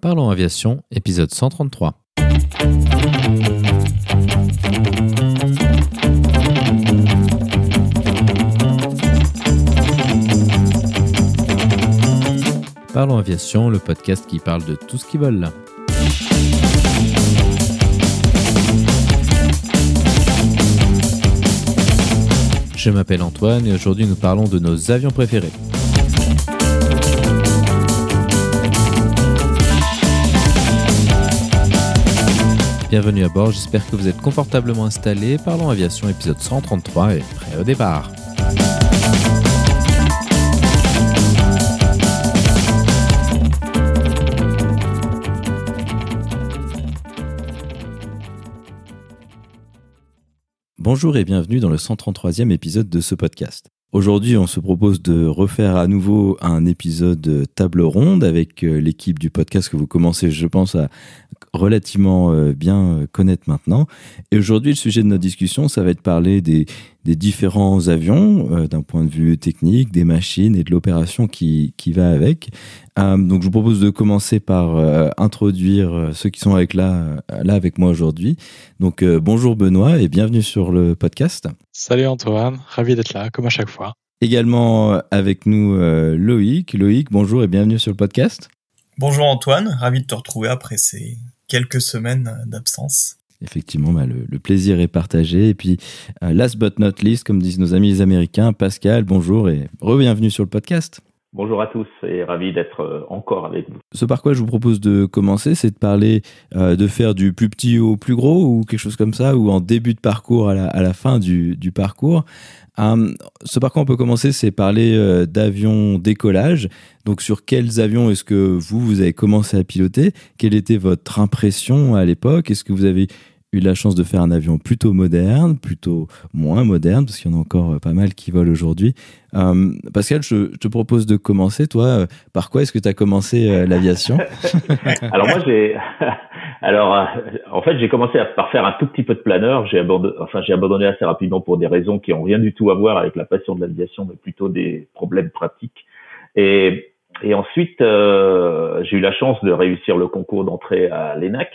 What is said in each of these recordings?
Parlons Aviation, épisode 133. Parlons Aviation, le podcast qui parle de tout ce qui vole. Je m'appelle Antoine et aujourd'hui nous parlons de nos avions préférés. Bienvenue à bord, j'espère que vous êtes confortablement installés. Parlons Aviation épisode 133 et prêt au départ. Bonjour et bienvenue dans le 133e épisode de ce podcast. Aujourd'hui, on se propose de refaire à nouveau un épisode table ronde avec euh, l'équipe du podcast que vous commencez, je pense, à relativement euh, bien connaître maintenant. Et aujourd'hui, le sujet de notre discussion, ça va être parler des, différents avions euh, d'un point de vue technique, des machines et de l'opération qui, qui va avec. donc, je vous propose de commencer par introduire ceux qui sont avec là, là avec moi aujourd'hui. Donc, bonjour Benoît et bienvenue sur le podcast. Salut Antoine, ravi d'être là, comme à chaque fois. Également euh, avec nous euh, Loïc. Loïc, bonjour et bienvenue sur le podcast. Bonjour Antoine, ravi de te retrouver après ces quelques semaines d'absence. Effectivement, bah, le, plaisir est partagé. Et puis, euh, last but not least, comme disent nos amis les Américains, Pascal, bonjour et re-bienvenue sur le podcast. Bonjour à tous et ravi d'être euh, encore avec vous. Ce par quoi je vous propose de commencer, c'est de parler euh, de faire du plus petit au plus gros ou quelque chose comme ça, ou en début de parcours à la, fin du, parcours. Hum, ce par quoi on peut commencer, c'est parler euh, d'avions décollage. Donc sur quels avions est-ce que vous, vous avez commencé à piloter? Quelle était votre impression à l'époque? Est-ce que vous avez eu la chance de faire un avion plutôt moderne, plutôt moins moderne, parce qu'il y en a encore euh, pas mal qui volent aujourd'hui. Euh, Pascal, je, te propose de commencer. Toi, euh, par quoi est-ce que tu as commencé l'aviation? Alors moi, j'ai, alors en fait, j'ai commencé par faire un tout petit peu de planeur. J'ai abandonné, j'ai abandonné assez rapidement pour des raisons qui ont rien du tout à voir avec la passion de l'aviation, mais plutôt des problèmes pratiques. Et, et ensuite, j'ai eu la chance de réussir le concours d'entrée à l'ENAC.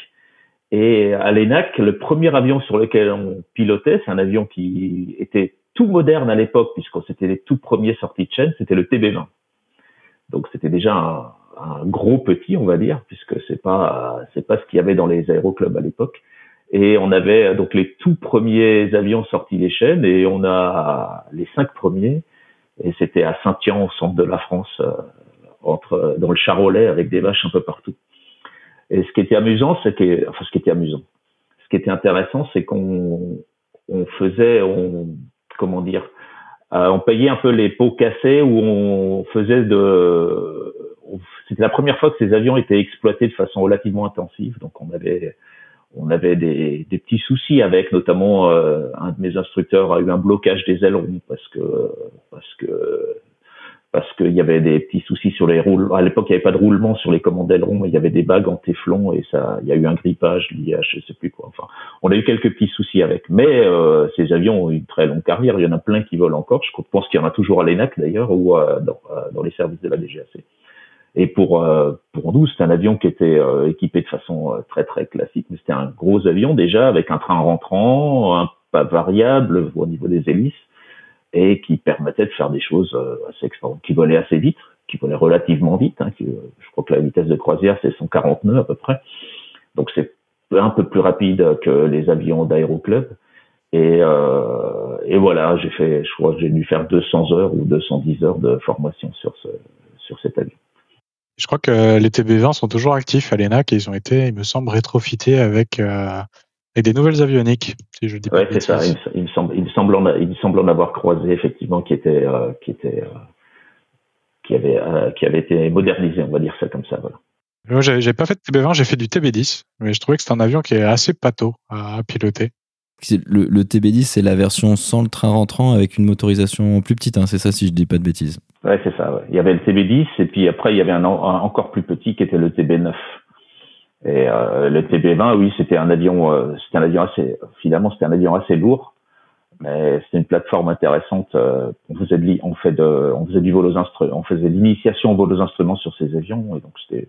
Et à l'ENAC, le premier avion sur lequel on pilotait, c'est un avion qui était tout moderne à l'époque, puisque c'était les tout premiers sorties de chaîne, c'était le TB20. Donc c'était déjà un, gros petit, on va dire, puisque c'est pas c'est pas ce qu'il y avait dans les aéroclubs à l'époque. Et on avait donc les tout premiers avions sortis des chaînes, et on a les cinq premiers, et c'était à Saint-Tian, au centre de la France, euh, entre dans le Charolais, avec des vaches un peu partout. Et ce qui était amusant, c'est que, enfin, ce qui était amusant, ce qui était intéressant, c'est qu'on on faisait, on, comment dire, euh, on payait un peu les pots cassés où on faisait de, c'était la première fois que ces avions étaient exploités de façon relativement intensive, donc on avait on avait des, des petits soucis avec, notamment euh, un de mes instructeurs a eu un blocage des ailerons parce que parce que parce qu'il y avait des petits soucis sur les roulements. À l'époque, il n'y avait pas de roulement sur les commandes ailerons, il y avait des bagues en téflon et ça, il y a eu un grippage lié à je sais plus quoi. Enfin, on a eu quelques petits soucis avec. Mais euh, ces avions ont eu une très longue carrière. Il y en a plein qui volent encore. Je pense qu'il y en a toujours à l'ENAC d'ailleurs ou euh, dans, euh, dans, les services de la DGAC. Et pour pour nous, c'était un avion qui était équipé de façon très très classique, mais c'était un gros avion déjà avec un train rentrant, un pas variable au niveau des hélices et qui permettait de faire des choses euh, assez qui volaient assez vite, qui volaient relativement vite. Hein, qui, je crois que la vitesse de croisière c'est 140 nœuds à peu près, donc c'est un peu plus rapide que les avions d'aéroclub. Et, euh, voilà, j'ai fait, je crois j'ai dû faire 200 heures ou 210 heures de formation sur sur cet avion. Je crois que les TB20 sont toujours actifs à l'ENAC et ils ont été, il me semble, rétrofités avec euh, et des nouvelles avioniques, si je dis pas. Ouais, c'est ça. Il, me semble, il semble, en, il semble en avoir croisé effectivement qui était, euh, qui était, euh, qui avait, euh, qui avait été modernisé, on va dire ça comme ça, voilà. Moi, j'ai pas fait de TB20, j'ai fait du TB10, mais je trouvais que c'est un avion qui est assez pâteau à, piloter. Le, le, TB10, c'est la version sans le train rentrant avec une motorisation plus petite, hein, c'est ça si je dis pas de bêtises. Ouais, c'est ça. Ouais. Il y avait le TB10 et puis après il y avait un, un, encore plus petit qui était le TB9. Et euh, le TB20, oui, c'était un avion, euh, c'était un avion assez, finalement, c'était un avion assez lourd, mais c'était une plateforme intéressante. Euh, on faisait de, on on faisait du vol aux instruments, on faisait l'initiation au vol aux instruments sur ces avions, et donc c'était,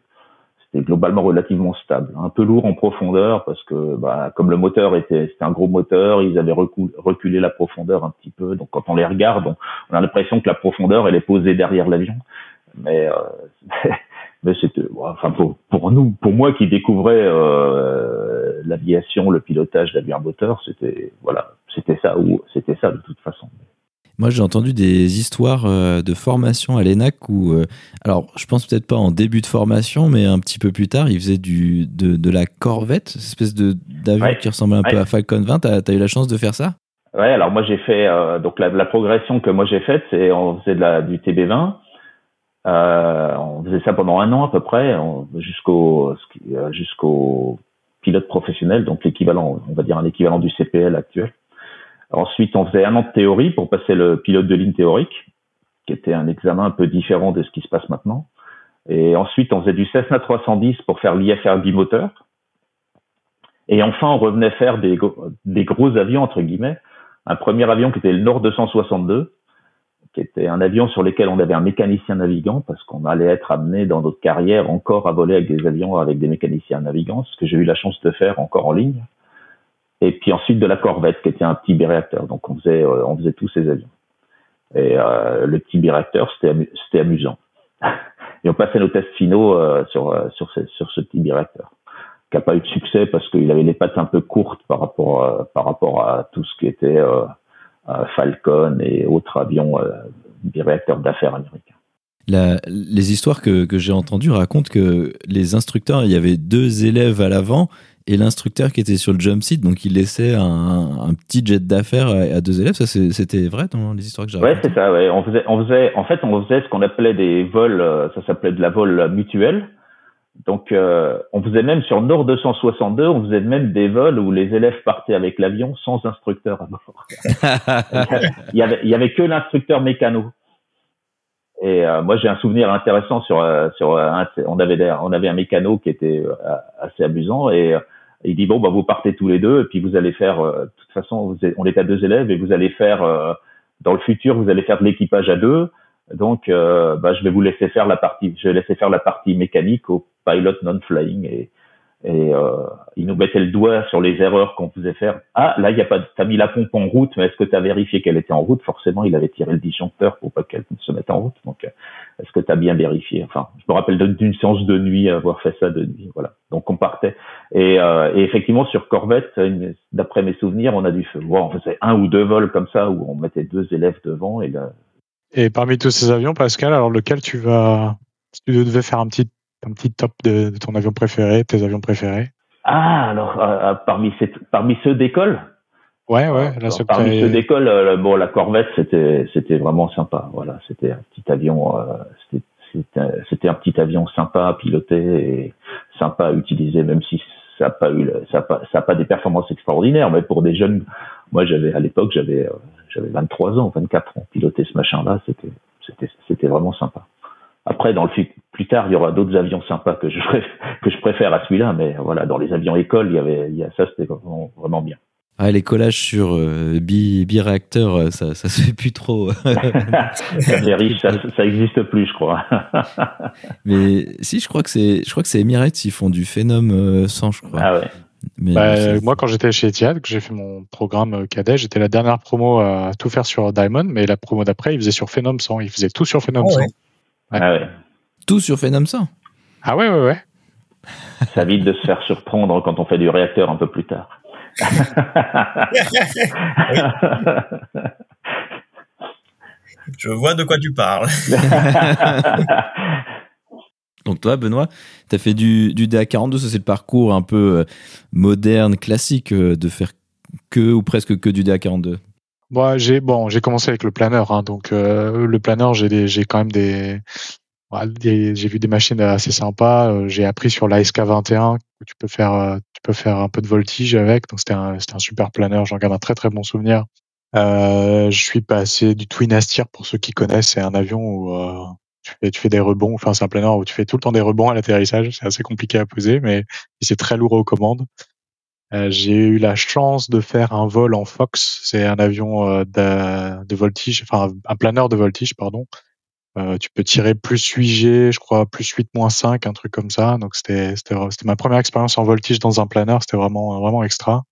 c'était globalement relativement stable. Un peu lourd en profondeur parce que bah, comme le moteur était c'était un gros moteur, ils avaient reculé la profondeur un petit peu. Donc quand on les regarde, on, a l'impression que la profondeur elle est posée derrière l'avion. Mais euh, mais c'était enfin pour pour nous pour moi qui découvrais euh, l'aviation, le pilotage d'avion à moteur, c'était voilà, c'était ça ou c'était ça de toute façon. Moi, j'ai entendu des histoires euh, de formation à l'ENAC où, euh, alors, je pense peut-être pas en début de formation, mais un petit peu plus tard, ils faisaient du, de, de la Corvette, cette espèce de, d'avion qui ressemble un peu à Falcon 20. Tu as, eu la chance de faire ça? Ouais, alors moi, j'ai fait, euh, donc la, la, progression que moi j'ai faite, c'est on faisait de la, du TB20. On faisait ça pendant un an à peu près, jusqu'au, jusqu'au pilote professionnel, donc l'équivalent, on va dire un équivalent du CPL actuel. Ensuite, on faisait un an de théorie pour passer le pilote de ligne théorique, qui était un examen un peu différent de ce qui se passe maintenant. Et ensuite, on faisait du Cessna 310 pour faire l'IFR bimoteur. Et enfin, on revenait faire des, des gros avions, entre guillemets. Un premier avion qui était le Nord 262, qui était un avion sur lequel on avait un mécanicien navigant, parce qu'on allait être amené dans notre carrière encore à voler avec des avions avec des mécaniciens navigants, ce que j'ai eu la chance de faire encore en ligne et puis ensuite de la Corvette qui était un petit biréacteur. Donc on faisait euh, on faisait tous ces avions. Et euh, le petit biréacteur c'était amusant. et on passait nos tests finaux euh, sur sur ce, sur ce petit biréacteur qui a pas eu de succès parce qu'il avait les pattes un peu courtes par rapport par rapport à tout ce qui était Falcon et autres avions biréacteurs d'affaires américains. La, les histoires que, que j'ai entendues racontent que les instructeurs, il y avait deux élèves à l'avant et l'instructeur qui était sur le jump seat, donc il laissait un, un petit jet d'affaires à, deux élèves. Ça, c'était vrai dans les histoires que j'ai Ouais, c'est ça. Ouais. On faisait, on faisait, en fait, on faisait ce qu'on appelait des vols. Euh, ça s'appelait de la vol mutuelle. Donc, euh, on faisait même sur Nord 262, on faisait même des vols où les élèves partaient avec l'avion sans instructeur à bord. il y avait, il y avait que l'instructeur mécano. Et euh, moi, j'ai un souvenir intéressant sur sur on avait on avait un mécano qui était assez amusant et il dit bon bah vous partez tous les deux et puis vous allez faire euh, de toute façon vous on est à deux élèves et vous allez faire euh, dans le futur vous allez faire de l'équipage à deux donc euh, bah, je vais vous laisser faire la partie je vais laisser faire la partie mécanique au pilot non flying et et euh, il nous mettait le doigt sur les erreurs qu'on faisait faire. Ah, là, il y a pas, t'as mis la pompe en route, mais est-ce que tu as vérifié qu'elle était en route? Forcément, il avait tiré le disjoncteur pour pas qu'elle se mette en route. Donc, euh, est-ce que tu as bien vérifié? Enfin, je me rappelle d'une séance de nuit, avoir fait ça de nuit. Voilà. Donc, on partait. Et, euh, et effectivement, sur Corvette, d'après mes souvenirs, on a dû faire, on faisait un ou deux vols comme ça où on mettait deux élèves devant et là. Et parmi tous ces avions, Pascal, alors lequel tu vas, si tu devais faire un petit un petit top de, ton avion préféré, tes avions préférés? Ah, alors euh, euh, parmi, parmi ceux d'école? Ouais, ouais. Là, parmi ceux d'école, euh, bon, la Corvette, c'était, c'était vraiment sympa. Voilà, c'était un petit avion, c'était, un petit avion sympa à piloter et sympa à utiliser, même si ça n'a pas eu, ça a pas, ça a pas des performances extraordinaires, mais pour des jeunes, moi, j'avais à l'époque, j'avais, j'avais 23 ans, 24 ans, piloter ce machin-là, c'était, c'était, c'était vraiment sympa. Après, dans le plus tard, il y aura d'autres avions sympas que je que je préfère à celui-là, mais voilà, dans les avions école, il y avait, il y a ça, c'était vraiment, vraiment bien. Ah, les collages sur euh, bi, réacteur euh, ça, ça se fait plus trop. riche, ça, ça existe plus, je crois. mais si, je crois que c'est, je crois que c'est Emirates, ils font du Phenom 100, euh, je crois. Ah ouais. Bah, moi, quand j'étais chez Etihad, que j'ai fait mon programme cadet, j'étais la dernière promo à tout faire sur Diamond, mais la promo d'après, ils faisaient sur Phenom 100. Ils faisaient tout sur Phenom 100. Ah ouais. Tout sur Phenom 100 Ah ouais, ouais, ouais. Ça évite de se faire surprendre quand on fait du réacteur un peu plus tard. Je vois de quoi tu parles. Donc toi, Benoît, tu as fait du, du DA42, ça c'est le parcours un peu euh, moderne, classique euh, de faire que ou presque que du DA42 Bon, j'ai bon, commencé avec le planeur, hein, donc euh, le planeur, j'ai quand même des, j'ai vu des machines assez sympas. J'ai appris sur la SK21 que tu peux faire un peu de voltige avec, donc c'était un un super planeur. J'en garde un très très bon souvenir. je suis passé du Twin Astir pour ceux qui connaissent, c'est un avion où tu fais, tu des rebonds, enfin c'est un planeur où tu fais tout le temps des rebonds à l'atterrissage, c'est assez compliqué à poser, mais c'est très lourd aux commandes. Euh, j'ai eu la chance de faire un vol en Fox, c'est un avion euh, de, voltige, enfin un planeur de voltige, pardon, Euh, tu peux tirer plus 8G, je crois plus 8 moins 5, un truc comme ça. Donc c'était ma première expérience en voltige dans un planeur, c'était vraiment vraiment extra.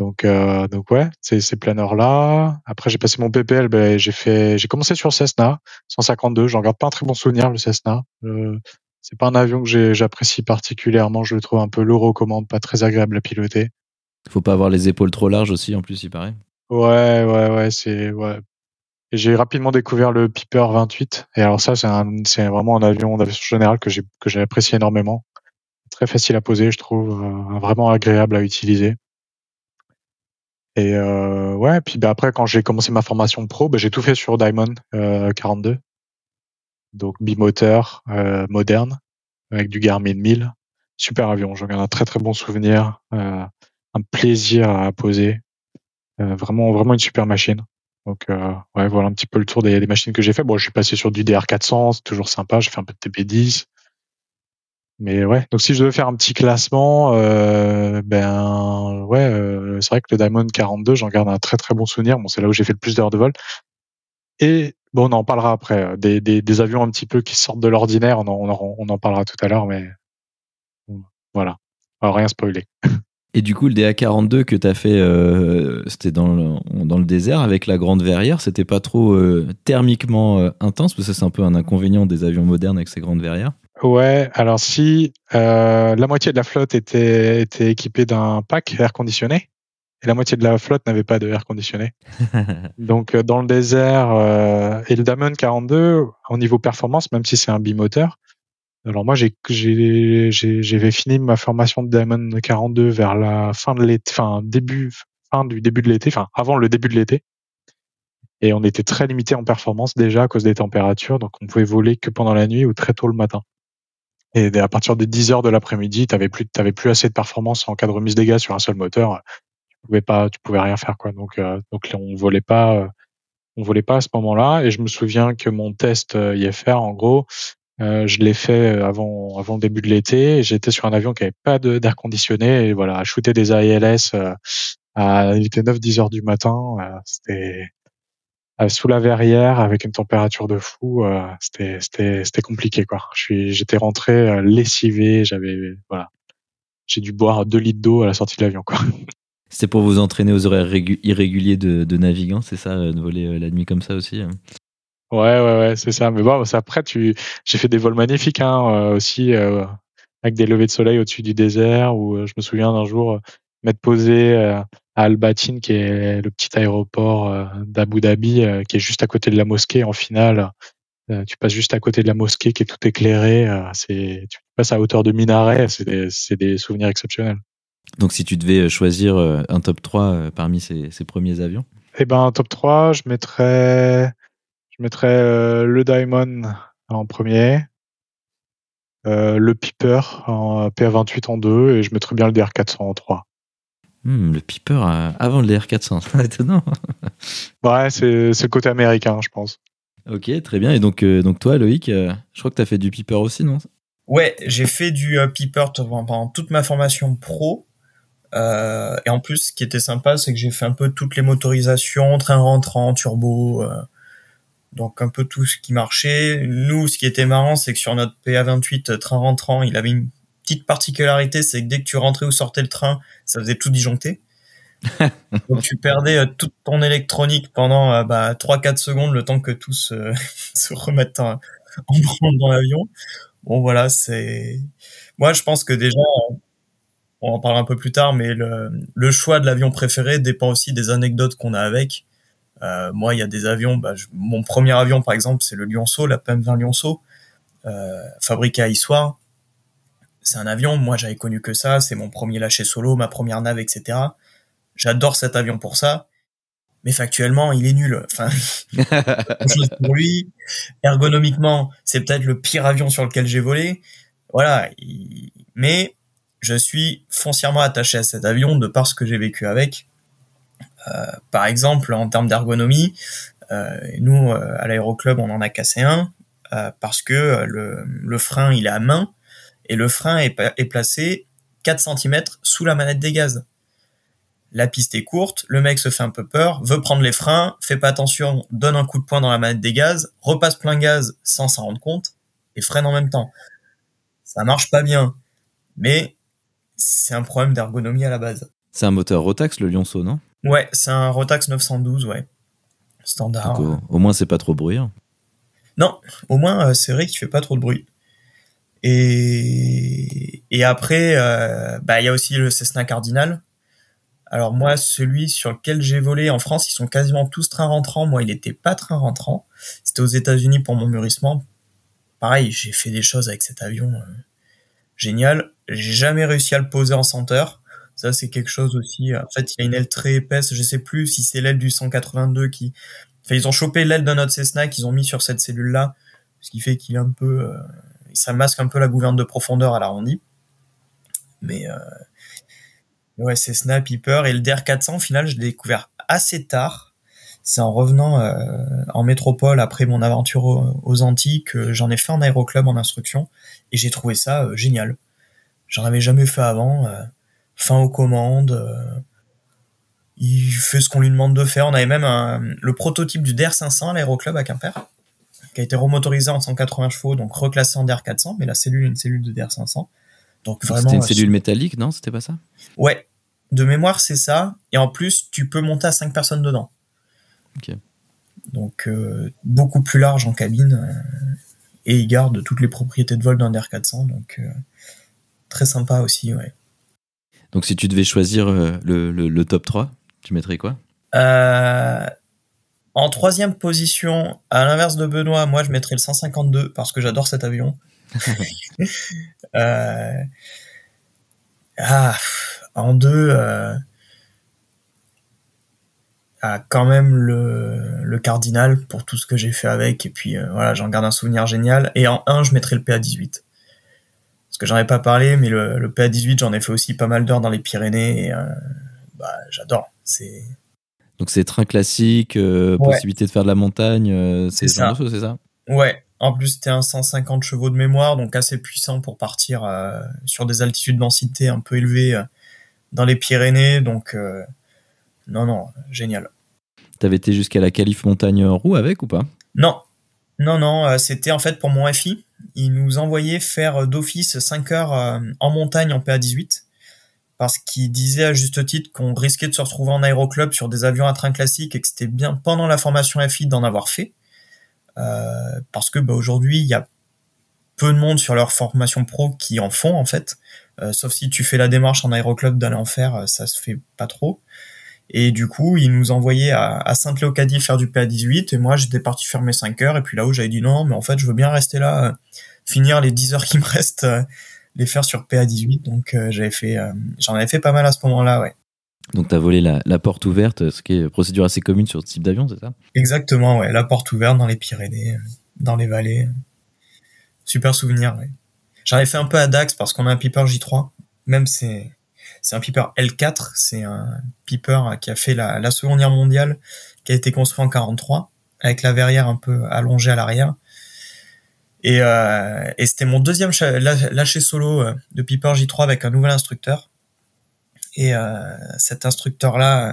Donc euh, donc ouais, c'est ces planeurs là. Après j'ai passé mon PPL, ben j'ai fait j'ai commencé sur Cessna 152, j'en garde pas un très bon souvenir le Cessna. Euh, c'est pas un avion que j'apprécie particulièrement, je le trouve un peu lourd commande, pas très agréable à piloter. Faut pas avoir les épaules trop larges aussi en plus, il paraît. Ouais, ouais, ouais, c'est ouais, j'ai rapidement découvert le Piper 28. Et alors ça, c'est c'est vraiment un avion d'aviation générale que j'ai que j'ai apprécié énormément. Très facile à poser, je trouve, euh, vraiment agréable à utiliser. Et euh, ouais, puis bah, après quand j'ai commencé ma formation pro, bah, j'ai tout fait sur Diamond euh, 42. Donc bimoteur, euh, moderne, avec du Garmin 1000. Super avion, j'en garde un très très bon souvenir, euh, un plaisir à poser. Euh, vraiment vraiment une super machine. Donc euh, ouais, voilà un petit peu le tour des, des machines que j'ai fait. Bon, je suis passé sur du DR400, c'est toujours sympa. J'ai fait un peu de TP10. Mais ouais, donc si je devais faire un petit classement, euh, ben ouais, euh, c'est vrai que le Diamond 42, j'en garde un très très bon souvenir. Bon, c'est là où j'ai fait le plus d'heures de vol. Et bon, on en parlera après. Des, des, avions un petit peu qui sortent de l'ordinaire, on en, on, on en parlera tout à l'heure, mais voilà, Alors, rien spoiler. Et du coup, le DA42 que tu as fait, euh, c'était dans le, dans le désert avec la grande verrière. C'était pas trop thermiquement intense, parce que c'est un peu un inconvénient des avions modernes avec ces grandes verrières. Ouais, alors si euh, la moitié de la flotte était, était équipée d'un pack air conditionné, et la moitié de la flotte n'avait pas de air conditionné. Donc euh, dans le désert, euh, et le Diamond 42, au niveau performance, même si c'est un bimoteur, alors moi, j'ai j'avais fini ma formation de Diamond 42 vers la fin de l'été, enfin début, fin du début de l'été, enfin avant le début de l'été. Et on était très limité en performance déjà à cause des températures, donc on pouvait voler que pendant la nuit ou très tôt le matin. Et à partir des 10 heures de l'après-midi, t'avais plus, t'avais plus assez de performance en cas de remise gaz sur un seul moteur. Tu pouvais pas, tu pouvais rien faire quoi. Donc, euh, donc on volait pas, euh, on volait pas à ce moment-là. Et je me souviens que mon test euh, IFR, en gros, euh, je l'ai fait euh, avant, avant le début de l'été. J'étais sur un avion qui avait pas d'air conditionné et voilà, à shooter des AILS euh, à il était 9-10 heures du matin. c'était sous la verrière avec une température de fou. c'était c'était c'était compliqué quoi. Je suis j'étais rentré lessivé. J'avais voilà, j'ai dû boire 2 litres d'eau à la sortie de l'avion quoi. C'était pour vous entraîner aux horaires irréguliers de, de navigants, c'est ça, de voler la nuit comme ça aussi hein? Ouais, ouais, ouais, c'est ça. Mais bon, après, tu, j'ai fait des vols magnifiques hein, euh, aussi, euh, avec des levées de soleil au-dessus du désert. Où euh, je me souviens d'un jour m'être posé à Al Batin, qui est le petit aéroport d'Abu Dhabi, qui est juste à côté de la mosquée. En finale, tu passes juste à côté de la mosquée, qui est tout éclairé. c'est, tu passes à hauteur de minaret. C'est des, souvenirs exceptionnels. Donc, si tu devais choisir un top 3 parmi ces, ces premiers avions? Eh ben, un top 3, je mettrais je mettrais euh, le Diamond en premier, euh, le Piper en PA28 en 2 et je mettrais bien le DR400 en 3. Hmm, le Piper euh, avant le DR400, étonnant. ouais, c'est le côté américain, je pense. Ok, très bien. Et donc, donc toi, Loïc, je crois que tu as fait du Piper aussi, non? Ouais, j'ai fait du Piper pendant toute ma formation pro. et en plus, ce qui était sympa, c'est que j'ai fait un peu toutes les motorisations, train rentrant, turbo, donc un peu tout ce qui marchait. Nous, ce qui était marrant, c'est que sur notre PA28 train rentrant, il avait une petite particularité, c'est que dès que tu rentrais ou sortais le train, ça faisait tout disjoncter. Donc tu perdais euh, toute ton électronique pendant euh, bah, 3-4 secondes, le temps que tout se, se remette en, branle dans l'avion. Bon voilà, c'est... Moi je pense que déjà, on en parlera un peu plus tard, mais le, le choix de l'avion préféré dépend aussi des anecdotes qu'on a avec. Euh, moi, il y a des avions. Bah, mon premier avion, par exemple, c'est le Lionceau, la PM20 Lionceau, euh, fabriqué à Issoire. C'est un avion. Moi, j'avais connu que ça. C'est mon premier lâcher solo, ma première nave, etc. J'adore cet avion pour ça. Mais factuellement, il est nul. Enfin, chose pour lui. Ergonomiquement, c'est peut-être le pire avion sur lequel j'ai volé. Voilà. Mais je suis foncièrement attaché à cet avion de par ce que j'ai vécu avec. Euh, par exemple, en termes d'ergonomie, euh, nous, euh, à l'aéroclub, on en a cassé un parce que le, frein, il est à main et le frein est, est placé 4 cm sous la manette des gaz. la piste est courte, le mec se fait un peu peur, veut prendre les freins, fait pas attention, donne un coup de poing dans la manette des gaz, repasse plein gaz sans s'en rendre compte et freine en même temps. Ça marche pas bien, mais c'est un problème d'ergonomie à la base. C'est un moteur Rotax le Lionceau, non Ouais, c'est un Rotax 912, ouais. Standard. Donc, au, au moins c'est pas trop bruyant. Non, au moins euh, c'est vrai qu'il fait pas trop de bruit. Et, et après, euh, bah il y a aussi le Cessna Cardinal. Alors moi, celui sur lequel j'ai volé en France, ils sont quasiment tous train rentrants. Moi, il n'était pas train rentrant. C'était aux États-Unis pour mon mûrissement. Pareil, j'ai fait des choses avec cet avion euh, génial. J'ai jamais réussi à le poser en senteur. Ça, c'est quelque chose aussi. En fait, il a une aile très épaisse. Je sais plus si c'est l'aile du 182 qui. Enfin, ils ont chopé l'aile d'un autre Cessna qu'ils ont mis sur cette cellule-là, ce qui fait qu'il est un peu. Euh, ça masque un peu la gouverne de profondeur à l'arrondi. Mais euh, ouais, Cessna, Piper et le DR400. Au final, je l'ai découvert assez tard. C'est en revenant euh, en métropole après mon aventure aux, Antilles que j'en ai fait en aéroclub en instruction et j'ai trouvé ça euh, génial. J'en avais jamais fait avant. fin aux commandes. il fait ce qu'on lui demande de faire. On avait même un- le prototype du DR500 à l'aéroclub à Quimper, qui a été remotorisé en 180 chevaux, donc reclassé en DR400, mais la cellule est une cellule de DR500. Donc vraiment. C'était une euh, cellule métallique, non? C'était pas ça? Ouais, de mémoire c'est ça. Et en plus, tu peux monter à 5 personnes dedans. Ok. Donc euh, beaucoup plus large en cabine. euh, et il garde toutes les propriétés de vol d'un DR400. Donc euh, très sympa aussi, ouais. Donc si tu devais choisir le, le- le top 3, tu mettrais quoi? Euh, en troisième position, à l'inverse de Benoît, moi je mettrais le 152 parce que j'adore cet avion. Euh, ah, en deux, euh, ah, quand même le, le Cardinal pour tout ce que j'ai fait avec et puis euh, voilà, j'en garde un souvenir génial. Et en un, je mettrais le PA18 parce que j'en ai pas parlé, mais le, le PA18 j'en ai fait aussi pas mal d'heures dans les Pyrénées et euh, bah, j'adore. C'est Donc c'est train classique, euh, Ouais. possibilité de faire de la montagne, euh, c'est ça. c'est ça? Ouais, en plus c'était un 150 chevaux de mémoire, donc assez puissant pour partir euh, sur des altitudes densité un peu élevées dans les Pyrénées, donc non, non, génial. T'avais été jusqu'à la Calif Montagne Roux avec ou pas? Non, non, non, c'était en fait pour mon FI, il nous envoyait faire d'office 5 heures en montagne en PA18, parce qu'il disait à juste titre qu'on risquait de se retrouver en aéroclub sur des avions à train classique et que c'était bien pendant la formation FI d'en avoir fait. Euh, parce que bah, aujourd'hui, il y a peu de monde sur leur formation pro qui en font en fait. Euh, sauf si tu fais la démarche en aéroclub d'aller en faire, euh, ça se fait pas trop. Et du coup, ils nous envoyaient à, Sainte-Léocadie faire du PA18 et moi j'étais parti faire mes 5 heures et puis là-haut j'avais dit non, mais en fait je veux bien rester là, finir les 10 heures qui me restent, les faire sur PA18. Donc euh, j'avais fait, euh, j'en avais fait pas mal à ce moment-là, ouais. Donc t'as volé la, la porte ouverte, ce qui est procédure assez commune sur ce type d'avion, c'est ça? Exactement, ouais. La porte ouverte dans les Pyrénées, euh, dans les vallées. Super souvenir, ouais. J'en ai fait un peu à Dax parce qu'on a un Piper J3. Même c'est, c'est un Piper L4. C'est un Piper qui a fait la, la Seconde Guerre mondiale, qui a été construit en 43, avec la verrière un peu allongée à l'arrière. Et, euh, et c'était mon deuxième lâcher solo euh, de Piper J3 avec un nouvel instructeur. Et euh, cet instructeur-là euh,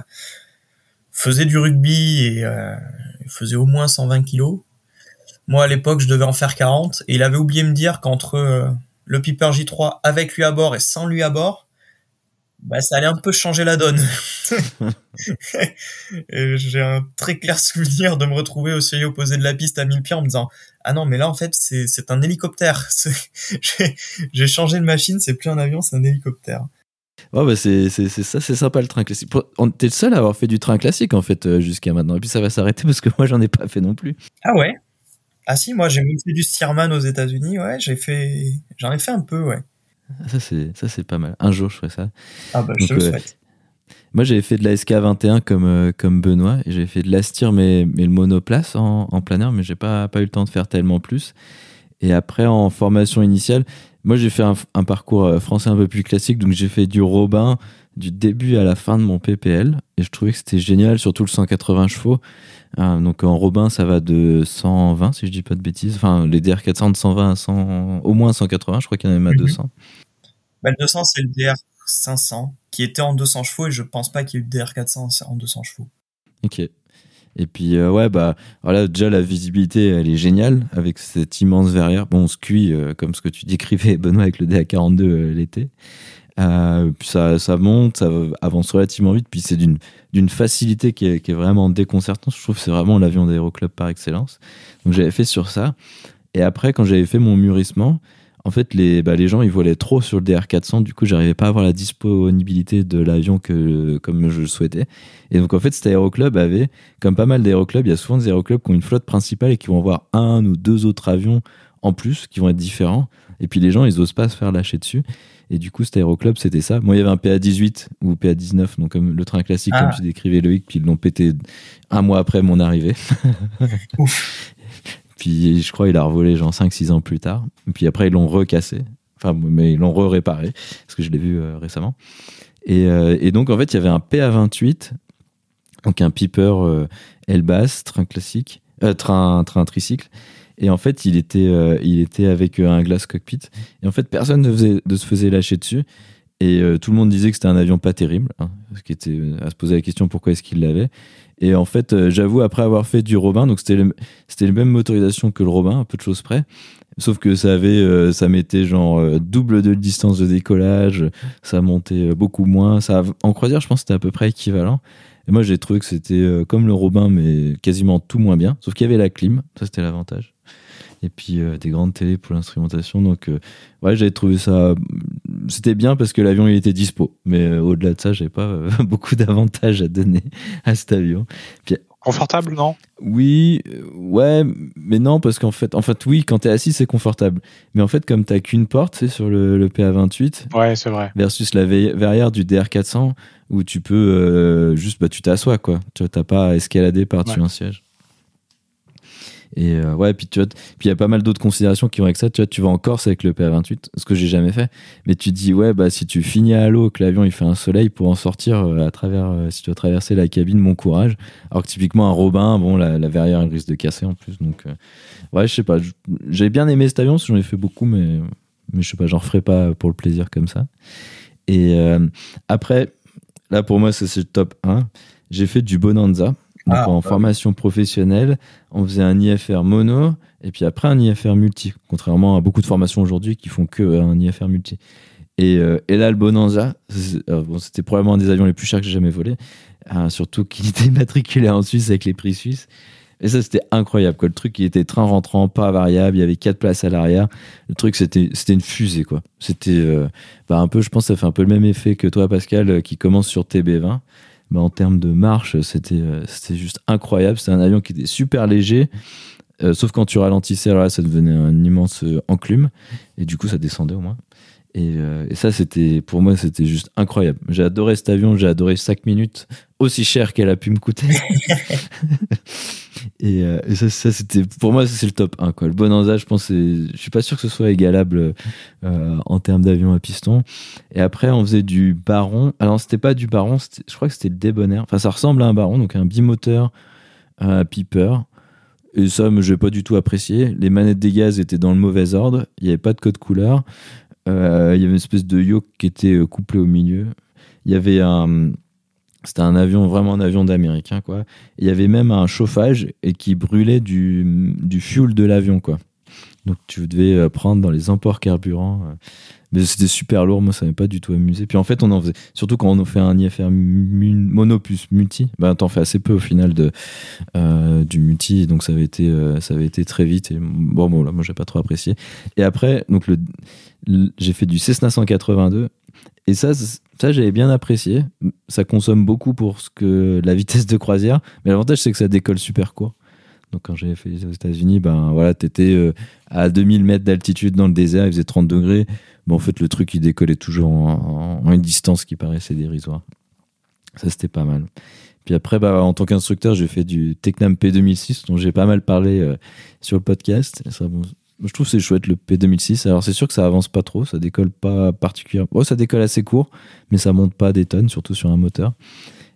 faisait du rugby et euh, faisait au moins 120 kilos. Moi, à l'époque, je devais en faire 40 et il avait oublié de me dire qu'entre euh, le Piper J3 avec lui à bord et sans lui à bord, bah, ça allait un peu changer la donne. j'ai un très clair souvenir de me retrouver au seuil opposé de la piste à 1000 pieds en me disant ah non mais là en fait c'est un hélicoptère j'ai changé de machine c'est plus un avion c'est un hélicoptère Ouais, bah c'est ça, c'est sympa le train classique. T'es le seul à avoir fait du train classique en fait euh, jusqu'à maintenant. Et puis ça va s'arrêter parce que moi j'en ai pas fait non plus. ah ouais? Ah si moi j'ai même fait du Stearman aux États-Unis ouais j'ai fait j'en ai fait un peu ouais Ça c'est ça c'est pas mal. Un jour je ferai ça. ah bah je te le euh, souhaite Moi j'avais fait de la SK21 comme euh, comme Benoît et j'avais fait de l'Astir mais mais le monoplace en, en planeur mais j'ai pas pas eu le temps de faire tellement plus. Et après en formation initiale, moi j'ai fait un, un parcours euh, français un peu plus classique donc j'ai fait du Robin du début à la fin de mon PPL et je trouvais que c'était génial surtout le 180 chevaux. Ah, donc en Robin ça va de 120 si je dis pas de bêtises. Enfin les DR400 de 120 à 100 au moins 180, je crois qu'il y en a même à Mhm. 200. Bah, le 200, c'est le DR 500 qui était en 200 chevaux et je pense pas qu'il y ait eu de DR400 en 200 chevaux. Ok. Et puis, euh, ouais, bah, voilà, déjà, la visibilité, elle est géniale avec cette immense verrière. Bon, on se cuit, euh, comme ce que tu décrivais, Benoît, avec le DA42 euh, l'été. Puis ça, ça monte, ça avance relativement vite, puis c'est d'une, d'une facilité qui est, qui est, vraiment déconcertante. Je trouve que c'est vraiment l'avion d'aéroclub par excellence. Donc, j'avais fait sur ça. Et après, quand j'avais fait mon mûrissement, en fait, les, bah, les gens, ils volaient trop sur le DR400. Du coup, j'arrivais pas à avoir la disponibilité de l'avion que, comme je le souhaitais. Et donc, en fait, cet aéroclub avait, comme pas mal d'aéroclubs, il y a souvent des aéroclubs qui ont une flotte principale et qui vont avoir un ou deux autres avions en plus qui vont être différents. Et puis, les gens, ils osent pas se faire lâcher dessus. Et du coup, cet aéroclub, c'était ça. Moi, il y avait un PA18 ou PA19, donc comme le train classique, comme ah. tu décrivais Loïc, puis ils l'ont pété un mois après mon arrivée. Ouf. Puis je crois qu'il a revolé genre 5-6 ans plus tard. Puis après, ils l'ont recassé. Enfin, mais ils l'ont re-réparé, parce que je l'ai vu euh, récemment. Et, euh, et, donc, en fait, il y avait un PA28, donc un Piper euh, Elbas, train classique, train, train tricycle. Et en fait, il était, il était avec un glass cockpit. Et en fait, personne ne, faisait, se faisait lâcher dessus. Et tout le monde disait que c'était un avion pas terrible, hein, ce qui était à se poser la question pourquoi est-ce qu'il l'avait. Et en fait, euh, j'avoue, après avoir fait du Robin, donc c'était c'était la même motorisation que le Robin, un peu de choses près. Sauf que ça avait, euh, ça mettait genre euh, double de distance de décollage, ça montait beaucoup moins. Ça, en croisière, je pense que c'était à peu près équivalent. Et moi, j'ai trouvé que c'était comme le Robin, mais quasiment tout moins bien. Sauf qu'il y avait la clim, ça c'était l'avantage et puis euh, des grandes télés pour l'instrumentation. Donc, euh, ouais, j'avais trouvé ça. C'était bien parce que l'avion il était dispo. Mais euh, au-delà de ça, j'avais pas beaucoup d'avantages à donner à cet avion. Puis, confortable, non? Oui, ouais, mais non, parce qu'en fait, en fait, oui, quand t'es assis, c'est confortable. Mais en fait, comme t'as qu'une porte, c'est sur le, le, PA28. Ouais, c'est vrai. Versus la verrière du DR400 où tu peux juste, bah, tu t'assois, quoi. Tu n'as pas à escalader par-dessus un siège. Et euh, ouais, puis tu vois, puis il y a pas mal d'autres considérations qui vont avec ça. Tu vois, tu vas en Corse avec le PA28, ce que j'ai jamais fait. Mais tu dis, ouais, bah si tu finis à l'eau, que l'avion il fait un soleil pour en sortir euh, à travers, euh, si tu dois traverser la cabine, mon courage. Alors que typiquement un Robin, bon, la, verrière elle risque de casser en plus. Donc, ouais, je sais pas. J'ai bien aimé cet avion, j'en ai fait beaucoup, mais, mais je sais pas, j'en referai pas pour le plaisir comme ça. Et après, là pour moi, c'est le top 1. J'ai fait du Bonanza. Donc ah, en bah formation professionnelle, on faisait un IFR mono et puis après un IFR multi, contrairement à beaucoup de formations aujourd'hui qui font que euh, un IFR multi. Et, euh, et là, le Bonanza, euh, bon, c'était probablement un des avions les plus chers que j'ai jamais volé, surtout qu'il était matriculé en Suisse avec les prix suisses. Et ça, c'était incroyable. Quoi. Le truc, il était train rentrant, pas variable. Il y avait quatre places à l'arrière. Le truc, c'était, c'était une fusée. quoi. C'était bah, un peu, je pense, ça fait un peu le même effet que toi, Pascal, qui commence sur TB20 bah, en termes de marche, c'était euh, c'était juste incroyable. C'était un avion qui était super léger. Euh, sauf quand tu ralentissais, alors ça devenait un immense euh, enclume. Et du coup, ça descendait au moins. Et, et ça, c'était pour moi, c'était juste incroyable. J'ai adoré cet avion, j'ai adoré 5 minutes, aussi cher qu'elle a pu me coûter. Et, euh, ça, c'était pour moi, c'est le top 1. Quoi. Le Bonanza, je pense, je suis pas sûr que ce soit égalable euh, en termes d'avion à piston. Et après, on faisait du Baron. Alors, c'était pas du Baron, je crois que c'était le Debonair. Enfin, ça ressemble à un Baron, donc un bimoteur un Piper. Et ça, je n'ai pas du tout apprécié. Les manettes des gaz étaient dans le mauvais ordre. Il n'y avait pas de code couleur. Euh, il y avait une espèce de yoke qui était couplé au milieu. Il y avait un c'était un avion, vraiment un avion d'américain, quoi. Il y avait même un chauffage et qui brûlait du, du fuel de l'avion, quoi. Donc tu devais euh, prendre dans les emports carburants. Euh. Mais c'était super lourd, moi ça m'a pas du tout amusé. Puis en fait, on en faisait, surtout quand on fait un IFR mono multi, ben t'en fais assez peu au final de, euh, du multi, donc ça avait été, ça avait été très vite. Et bon, bon là, moi j'ai pas trop apprécié. Et après, donc le, j'ai fait du Cessna 182 et ça, ça j'avais bien apprécié. Ça consomme beaucoup pour ce que la vitesse de croisière, mais l'avantage c'est que ça décolle super court. Donc quand j'ai fait aux États-Unis, ben voilà, t'étais euh, à 2000 mètres d'altitude dans le désert, il faisait 30 degrés. En fait, le truc il décollait toujours en, une distance qui paraissait dérisoire. Ça c'était pas mal. Puis après, bah, en tant qu'instructeur, j'ai fait du Tecnam P2006, dont j'ai pas mal parlé euh, sur le podcast. je trouve c'est chouette le P2006. Alors c'est sûr que ça avance pas trop, ça décolle pas particulièrement. Oh, ça décolle assez court, mais ça monte pas des tonnes, surtout sur un moteur.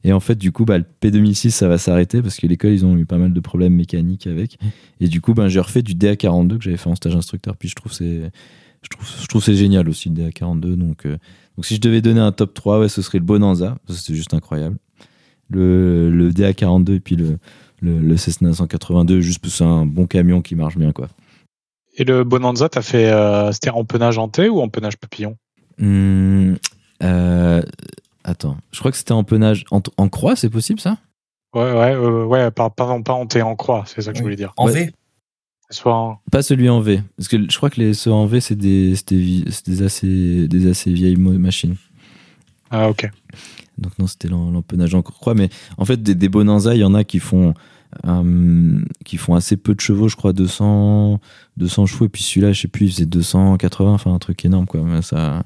Et en fait, du coup, bah, le P2006, ça va s'arrêter parce que l'école, ils ont eu pas mal de problèmes mécaniques avec. Et du coup, ben, j'ai refait du DA42 que j'avais fait en stage instructeur. Puis je trouve c'est Je trouve, je trouve c'est génial aussi le DA42. Donc, donc si je devais donner un top 3, ouais, ce serait le Bonanza. C'est juste incroyable. Le, le DA42 et puis le, le, le Cessna 182, juste c'est un bon camion qui marche bien. quoi. Et le Bonanza, t'as fait, c'était en peinage en T ou en peinage papillon? Hum, euh, attends, je crois que c'était en peinage en, en croix, c'est possible ça? Ouais, ouais, euh, ouais, pas, pas, pas en T, en croix, c'est ça que je voulais dire. En Ouais. V? Soit en- Pas celui en V, parce que je crois que les ceux en V c'est des, des, assez, des assez vieilles machines. Ah, ok. Donc non, c'était l'empennage en croix, mais en fait des, des Bonanza, il y en a qui font, euh, qui font assez peu de chevaux, je crois 200, 200 chevaux, et puis celui-là, je sais plus, il faisait 280, enfin un truc énorme quoi. Mais ça,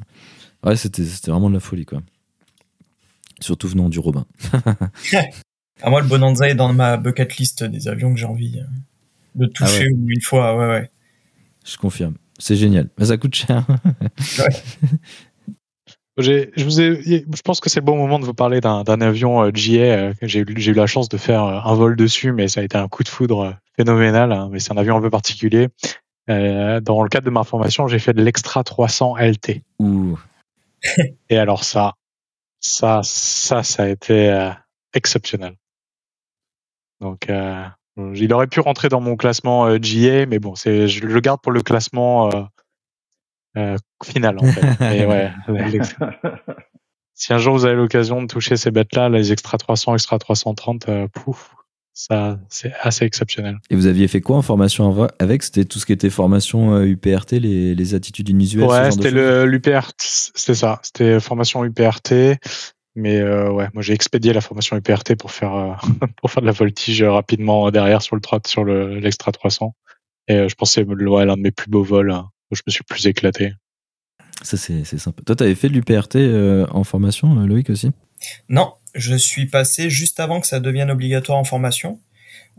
ouais, c'était, c'était vraiment de la folie quoi. Surtout venant du Robin. Ah, moi, le Bonanza est dans ma bucket list des avions que j'ai envie euh, de toucher Ah ouais. ou une fois. Ouais, ouais. Je confirme. C'est génial. Mais ça coûte cher. Je, vous ai, je pense que c'est le bon moment de vous parler d'un avion euh, GA. euh, que J'ai eu la chance de faire un vol dessus, mais ça a été un coup de foudre phénoménal. hein, mais c'est un avion un peu particulier. Euh, dans le cadre de ma formation, j'ai fait de l'Extra 300 LT. Ouh. Et alors ça, ça, ça, ça a été euh, exceptionnel. Donc, euh, il aurait pu rentrer dans mon classement euh, GA, mais bon, c'est, je le garde pour le classement euh, euh, final en fait. Mais ouais, l'ex- si un jour vous avez l'occasion de toucher ces bêtes-là, les extra 300, extra 330, euh, pouf, ça, c'est assez exceptionnel. Et vous aviez fait quoi en formation av- avec? C'était tout ce qui était formation euh, UPRT, les, les attitudes inusuelles Ouais, c'était l'UPRT, c'était ça, c'était formation UPRT. Mais euh, ouais, moi j'ai expédié la formation UPRT pour faire euh, pour faire de la voltige rapidement derrière sur le sur le l'extra 300. Et euh, je pensais ouais, l'un de mes plus beaux vols. hein, où je me suis plus éclaté. Ça, c'est sympa. Toi, t'avais fait de l'UPRT euh, en formation, euh, Loïc aussi? Non, je suis passé juste avant que ça devienne obligatoire en formation,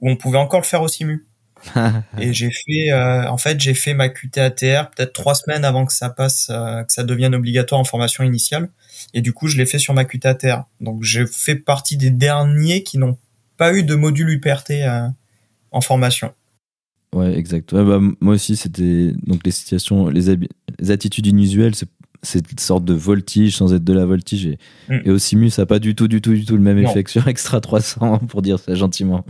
où on pouvait encore le faire au simu. Et j'ai fait, euh, en fait, j'ai fait ma QTATR peut-être trois semaines avant que ça passe, euh, que ça devienne obligatoire en formation initiale. Et du coup, je l'ai fait sur ma QTATR. Donc, j'ai fait partie des derniers qui n'ont pas eu de module UPRT euh, en formation. Ouais, exact. Ouais, bah, moi aussi, c'était donc les situations, les attitudes inusuelles, c'est cette sorte de voltige sans être de la voltige. Et, Mm. et au Simu, ça n'a pas du tout, du tout, du tout le même Non. effet que sur Extra 300, pour dire ça gentiment.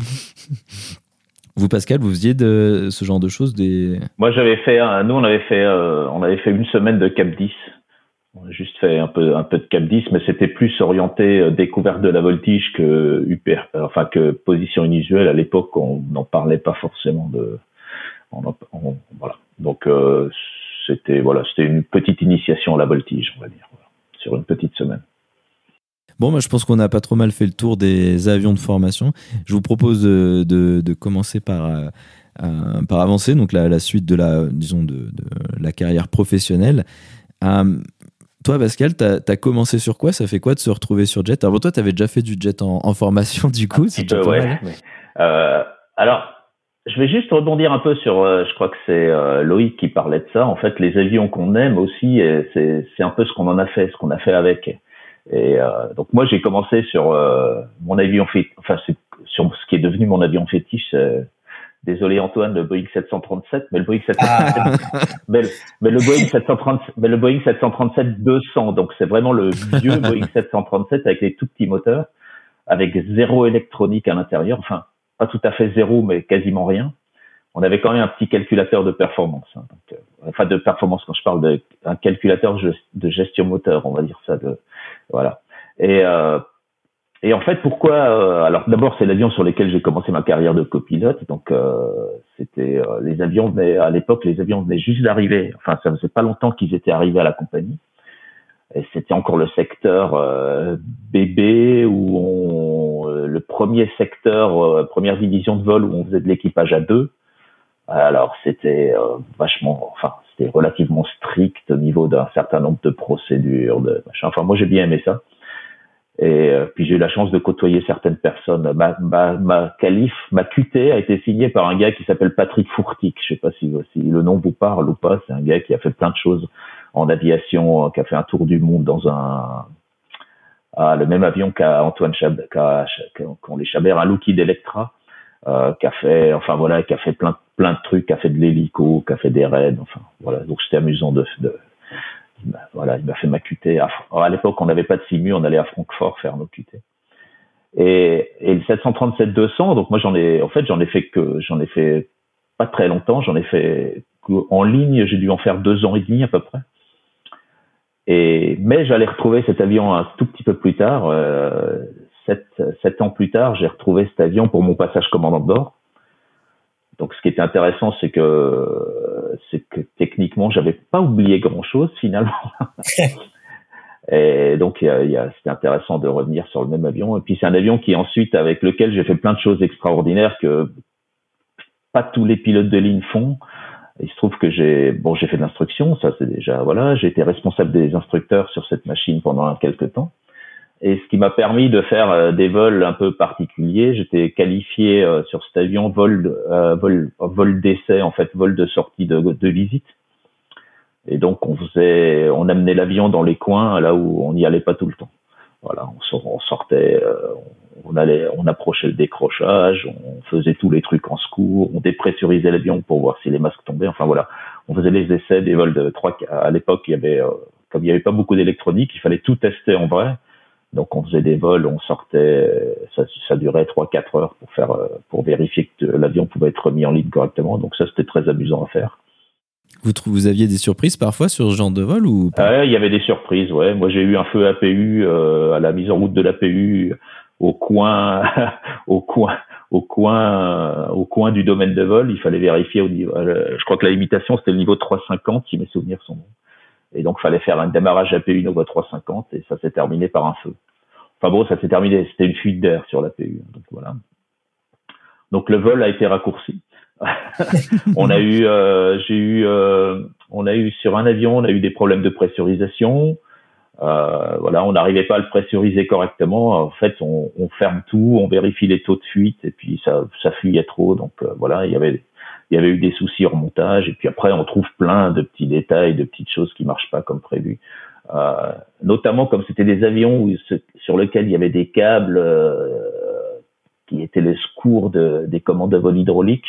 vous, Pascal, vous faisiez de ce genre de choses des... Moi, j'avais fait, nous, on avait fait, euh, on avait fait une semaine de Cap 10. On a juste fait un peu, un peu de Cap 10, mais c'était plus orienté euh, découverte de la voltige que UPR, euh, enfin que position inusuelle. À l'époque, on n'en parlait pas forcément de, on en- on- voilà. Donc, euh, c'était, voilà, c'était une petite initiation à la voltige, on va dire, voilà, sur une petite semaine. Bon, moi, je pense qu'on a pas trop mal fait le tour des avions de formation. Je vous propose de, de- de commencer par, euh, euh, par avancer, donc la, la suite de la, disons, de, de la carrière professionnelle. Euh, toi, Pascal, tu as, commencé sur quoi? Ça fait quoi de se retrouver sur jet? Alors, bon, toi, tu avais déjà fait du jet en, en formation, du coup. c'est petit peu, ouais. mais, euh, alors, je vais juste rebondir un peu sur, euh, je crois que c'est euh, Loïc qui parlait de ça. En fait, les avions qu'on aime aussi, et c'est c'est un peu ce qu'on en a fait, ce qu'on a fait avec. Et euh, donc moi, j'ai commencé sur euh, mon avion fétiche, enfin c'est sur ce qui est devenu mon avion fétiche. euh, désolé Antoine, le Boeing 737, mais le Boeing 737, mais, le, mais le Boeing 730, mais le Boeing 737 200. Donc c'est vraiment le vieux Boeing 737 avec les tout petits moteurs, avec zéro électronique à l'intérieur. Enfin, pas tout à fait zéro, mais quasiment rien. On avait quand même un petit calculateur de performance. hein, euh, enfin, de performance quand je parle de un calculateur de- gestion moteur, on va dire ça. De, voilà. Et, euh, et en fait, pourquoi euh, Alors, d'abord, c'est l'avion sur lequel j'ai commencé ma carrière de copilote. Donc, euh, c'était les avions venaient à l'époque, les avions venaient juste d'arriver. Enfin, ça faisait pas longtemps qu'ils étaient arrivés à la compagnie. Et c'était encore le secteur euh, bébé où on, euh, le premier secteur, euh, première division de vol où on faisait de l'équipage à deux. Alors c'était euh, vachement, enfin c'était relativement strict au niveau d'un certain nombre de procédures, de machin. Enfin moi j'ai bien aimé ça. Et euh, puis j'ai eu la chance de côtoyer certaines personnes. Ma, ma, ma qualif, ma QT a été signée par un gars qui s'appelle Patrick Fourtic. Je sais pas si, le nom vous parle ou pas. C'est un gars qui a fait plein de choses en aviation, qui a fait un tour du monde dans un ah, le même avion qu'a Antoine qu'ont les Chabert, un Lockheed Electra, euh, qui a fait, enfin voilà, qui a fait plein, plein de trucs, a fait de l'hélico, a fait des raids, enfin voilà. Donc c'était amusant de voilà, il m'a fait ma QT. À, l'époque, on n'avait pas de simu, on allait à Francfort faire nos QT. Et, et le 737-200, donc moi j'en ai, en fait, j'en ai fait que, j'en ai fait pas très longtemps, j'en ai fait en ligne, j'ai dû en faire deux ans et demi à peu près. Et, mais j'allais retrouver cet avion un tout petit peu plus tard, euh, sept, sept ans plus tard, j'ai retrouvé cet avion pour mon passage commandant de bord. Donc, ce qui était intéressant, c'est que, c'est que techniquement, j'avais pas oublié grand chose finalement. Et donc, il y a, c'était intéressant de revenir sur le même avion. Et puis, c'est un avion qui ensuite, avec lequel j'ai fait plein de choses extraordinaires que pas tous les pilotes de ligne font. Il se trouve que j'ai, bon, j'ai fait de l'instruction, ça c'est déjà, voilà, j'ai été responsable des instructeurs sur cette machine pendant quelques temps. Et ce qui m'a permis de faire euh, des vols un peu particuliers, j'étais qualifié euh, sur cet avion vol, euh, vol, vol d'essai, en fait, vol de sortie de, de visite. Et donc on faisait, on amenait l'avion dans les coins là où on n'y allait pas tout le temps. Voilà, on, sortait, on allait, on approchait le décrochage, on faisait tous les trucs en secours, on dépressurisait l'avion pour voir si les masques tombaient. Enfin voilà, on faisait les essais des vols de trois. À l'époque, il y avait, comme il n'y avait pas beaucoup d'électronique, il fallait tout tester en vrai. Donc on faisait des vols, on sortait, ça, ça durait 3-4 heures pour faire, euh, pour vérifier que l'avion pouvait être mis en ligne correctement. Donc ça c'était très amusant à faire. Vous, vous aviez des surprises parfois sur ce genre de vol ou pas? Il y avait des surprises, ouais. Moi j'ai eu un feu APU euh, à la mise en route de l'APU au coin, au coin, au coin, au coin du domaine de vol. Il fallait vérifier au niveau. Euh, je crois que la limitation c'était le niveau 350 si mes souvenirs sont bons. Et donc, fallait faire un démarrage APU Nova 350 et ça s'est terminé par un feu. Enfin bon, ça s'est terminé, c'était une fuite d'air sur l'APU. Donc voilà. Donc le vol a été raccourci. on a eu, euh, j'ai eu, euh, on a eu sur un avion, on a eu des problèmes de pressurisation. Euh, voilà, on n'arrivait pas à le pressuriser correctement. En fait, on, on, ferme tout, on vérifie les taux de fuite et puis ça, ça fuyait trop. Donc euh, voilà, il y avait il y avait eu des soucis en montage, et puis après on trouve plein de petits détails, de petites choses qui marchent pas comme prévu. Euh, notamment comme c'était des avions où, sur lesquels il y avait des câbles euh, qui étaient les secours de, des commandes de vol hydrauliques.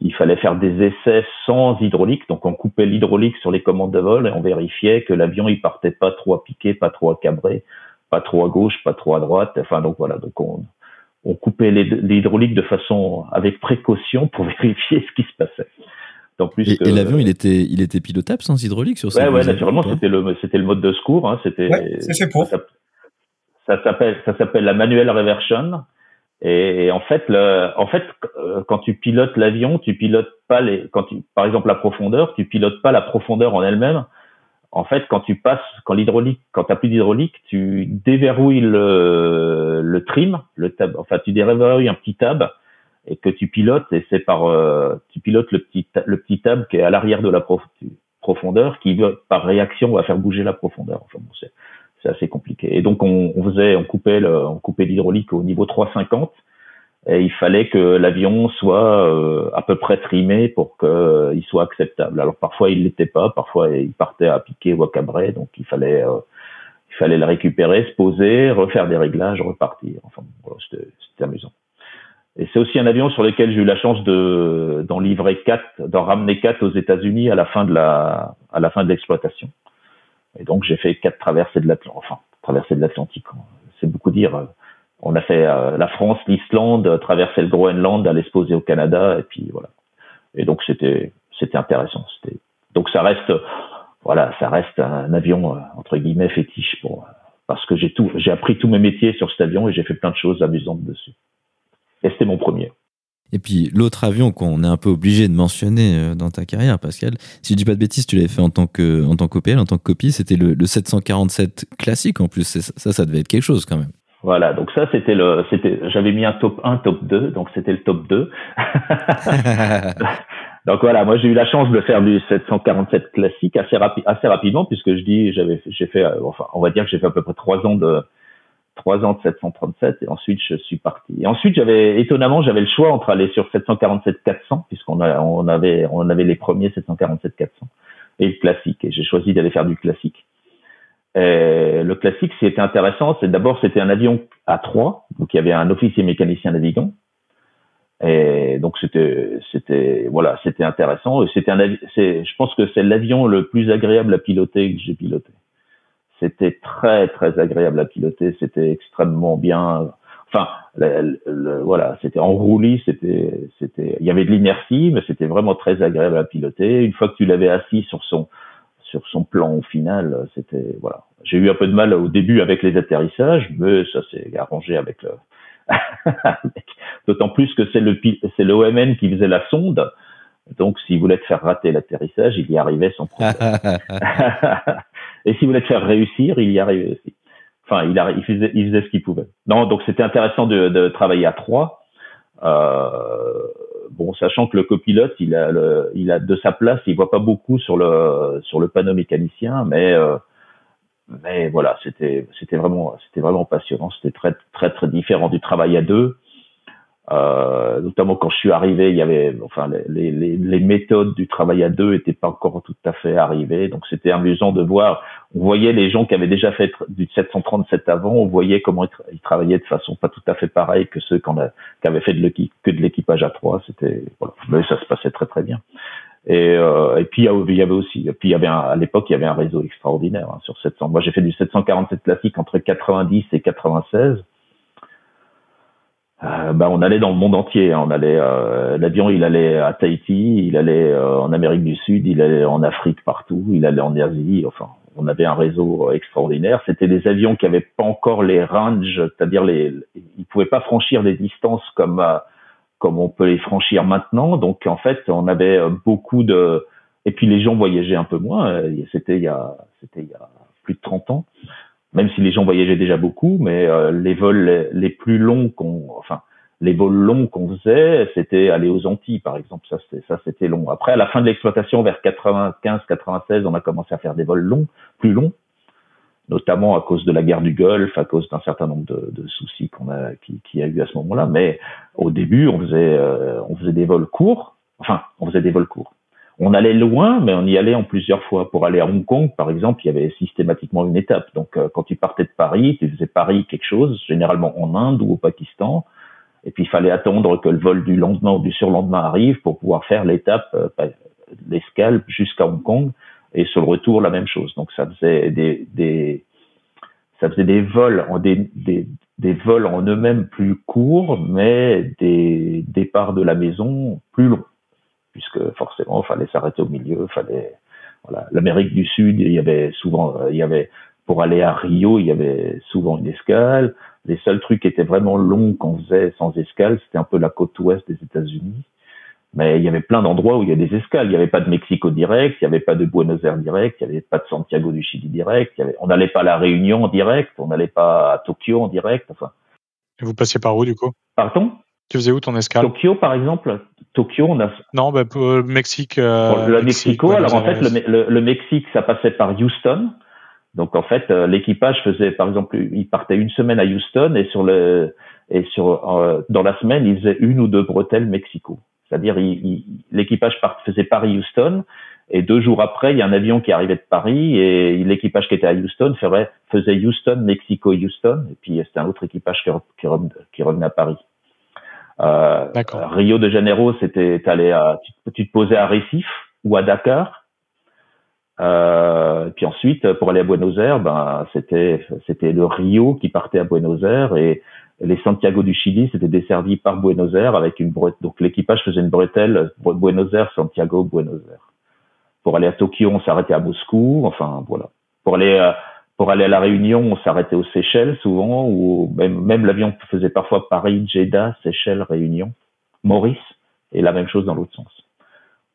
Il fallait faire des essais sans hydraulique, donc on coupait l'hydraulique sur les commandes de vol et on vérifiait que l'avion il partait pas trop à piquer, pas trop à cabrer, pas trop à gauche, pas trop à droite. Enfin donc voilà, donc on, on coupait l'hydraulique de façon avec précaution pour vérifier ce qui se passait. plus et, l'avion, il était, il était pilotable sans hydraulique sur ça Ouais, ouais, naturellement, c'était le, c'était le mode de secours. Hein, c'était. c'est pour. Ça, s'appelle, ça s'appelle la manual reversion. Et, en fait, le, en fait, euh, quand tu pilotes l'avion, tu pilotes pas les, quand tu, par exemple, la profondeur, tu pilotes pas la profondeur en elle-même, en fait, quand tu passes, quand l'hydraulique, quand t'as plus d'hydraulique, tu déverrouilles le, le trim, le tab, enfin tu déverrouilles un petit tab et que tu pilotes et c'est par, euh, tu pilotes le petit, le petit tab qui est à l'arrière de la profondeur qui par réaction va faire bouger la profondeur. Enfin bon, c'est, assez compliqué. Et donc on, on faisait, on coupait le, on coupait l'hydraulique au niveau 350 et il fallait que l'avion soit euh, à peu près trimé pour qu'il euh, soit acceptable. Alors parfois il l'était pas, parfois il partait à piquer ou à cabrer, donc il fallait euh, il fallait le récupérer, se poser, refaire des réglages, repartir. Enfin voilà, c'était amusant. Et c'est aussi un avion sur lequel j'ai eu la chance de d'en livrer quatre, d'en ramener quatre aux États-Unis à la fin de la à la fin de l'exploitation. Et donc j'ai fait quatre traversées de l'Atlantique, enfin traversées de l'Atlantique. C'est beaucoup dire on a fait euh, la France, l'Islande, traverser le Groenland, aller se poser au Canada, et puis voilà. Et donc c'était c'était intéressant. Donc ça reste voilà, ça reste un avion euh, entre guillemets fétiche pour parce que j'ai tout j'ai appris tous mes métiers sur cet avion et j'ai fait plein de choses amusantes dessus. Et c'était mon premier. Et puis l'autre avion qu'on est un peu obligé de mentionner euh, dans ta carrière, Pascal, si je dis pas de bêtises, tu l'avais fait en tant que en tant qu'OPL, en tant que copie, c'était le, le 747 classique en plus. Ça, ça devait être quelque chose quand même. Voilà, donc ça c'était le c'était j'avais mis un top 1, top 2, donc c'était le top 2. donc voilà, moi j'ai eu la chance de faire du 747 classique assez rapi assez rapidement puisque je dis j'avais j'ai fait euh, enfin on va dire que j'ai fait à peu près trois ans de trois ans de 737 et ensuite je suis parti. Et ensuite j'avais étonnamment j'avais le choix entre aller sur 747 400 puisqu'on on avait on avait les premiers 747 400 et le classique et j'ai choisi d'aller faire du classique. Euh, le classique, ce qui était intéressant, c'est d'abord c'était un avion à trois, donc il y avait un officier mécanicien navigant. Et donc c'était c'était voilà c'était intéressant c'était un c'est je pense que c'est l'avion le plus agréable à piloter que j'ai piloté. C'était très très agréable à piloter, c'était extrêmement bien. Enfin voilà c'était en roulis, c'était c'était il y avait de l'inertie mais c'était vraiment très agréable à piloter. Une fois que tu l'avais assis sur son sur son plan au final, c'était voilà. J'ai eu un peu de mal au début avec les atterrissages, mais ça s'est arrangé avec le D'autant plus que c'est le c'est l'OMN qui faisait la sonde. Donc, s'il voulait te faire rater l'atterrissage, il y arrivait sans problème. Et s'il voulait te faire réussir, il y arrivait aussi. Enfin, il, il, faisait, il faisait ce qu'il pouvait. Non, donc c'était intéressant de, de, travailler à trois. Euh, bon, sachant que le copilote, il a, le, il a de sa place, il voit pas beaucoup sur le sur le panneau mécanicien, mais euh, mais voilà, c'était c'était vraiment c'était vraiment passionnant. C'était très très très différent du travail à deux. Euh, notamment quand je suis arrivé, il y avait enfin les, les, les méthodes du travail à deux étaient pas encore tout à fait arrivées. Donc c'était amusant de voir. On voyait les gens qui avaient déjà fait du 737 avant, on voyait comment ils, travaillaient de façon pas tout à fait pareille que ceux qui avaient fait de que de l'équipage à trois. C'était voilà, mais ça se passait très très bien. Et, euh, et puis il y avait aussi, puis il y avait un, à l'époque il y avait un réseau extraordinaire hein, sur 700. Moi j'ai fait du 747 classique entre 90 et 96. Euh, bah, on allait dans le monde entier. Hein. On allait, euh, l'avion, il allait à Tahiti, il allait euh, en Amérique du Sud, il allait en Afrique partout, il allait en Asie. Enfin, on avait un réseau extraordinaire. C'était des avions qui avaient pas encore les ranges, c'est-à-dire les, ils pouvaient pas franchir des distances comme on peut les franchir maintenant. Donc en fait, on avait beaucoup de et puis les gens voyageaient un peu moins. C'était il y a plus de 30 ans. Même si les gens voyageaient déjà beaucoup, mais euh, les vols les, plus longs qu'on enfin les vols longs qu'on faisait, c'était aller aux Antilles par exemple, ça c'était ça c'était long. Après à la fin de l'exploitation vers 95 96, on a commencé à faire des vols longs, plus longs notamment à cause de la guerre du Golfe, à cause d'un certain nombre de, de soucis qu'on a, qui, qui, a eu à ce moment-là. Mais au début, on faisait, euh, on faisait des vols courts. Enfin, on faisait des vols courts. On allait loin, mais on y allait en plusieurs fois. Pour aller à Hong Kong, par exemple, il y avait systématiquement une étape. Donc, euh, quand tu partais de Paris, tu faisais Paris quelque chose, généralement en Inde ou au Pakistan. Et puis, il fallait attendre que le vol du lendemain ou du surlendemain arrive pour pouvoir faire l'étape, euh, l'escale jusqu'à Hong Kong et sur le retour la même chose. Donc ça faisait des, des ça faisait des vols des, des, des vols en eux-mêmes plus courts, mais des départs de la maison plus longs, puisque forcément il fallait s'arrêter au milieu, fallait voilà l'Amérique du Sud, il y avait souvent il y avait pour aller à Rio, il y avait souvent une escale. Les seuls trucs qui étaient vraiment longs qu'on faisait sans escale, c'était un peu la côte ouest des États-Unis. Mais il y avait plein d'endroits où il y a des escales. Il n'y avait pas de Mexico direct, il n'y avait pas de Buenos Aires direct, il n'y avait pas de Santiago du Chili direct. Il y avait, on n'allait pas à La Réunion en direct, on n'allait pas à Tokyo en direct. Enfin. Et vous passiez par où du coup? Pardon? Tu faisais où ton escale? Tokyo par exemple. Tokyo, on a. Non, bah, pour le Mexique. Euh, le Mexico. alors en fait, le, le, Mexique, ça passait par Houston. Donc en fait, euh, l'équipage faisait, par exemple, il partait une semaine à Houston et sur le et sur euh, dans la semaine, il faisait une ou deux bretelles Mexico. C'est-à-dire, l'équipage faisait Paris-Houston, et deux jours après, il y a un avion qui arrivait de Paris, et l'équipage qui était à Houston ferait, faisait Houston, Mexico-Houston, et puis c'était un autre équipage qui, qui, revenait à Paris. Euh, Rio de Janeiro, c'était allé à, tu, te posais à Recife ou à Dakar. Euh, puis ensuite, pour aller à Buenos Aires, ben c'était c'était le Rio qui partait à Buenos Aires et les Santiago du Chili, c'était desservi par Buenos Aires avec une bretelle. Donc l'équipage faisait une bretelle Buenos Aires, Santiago, Buenos Aires. Pour aller à Tokyo, on s'arrêtait à Moscou. Enfin voilà. Pour aller euh, pour aller à la Réunion, on s'arrêtait aux Seychelles souvent, ou même, même l'avion faisait parfois Paris, Jeddah, Seychelles, Réunion, Maurice, et la même chose dans l'autre sens.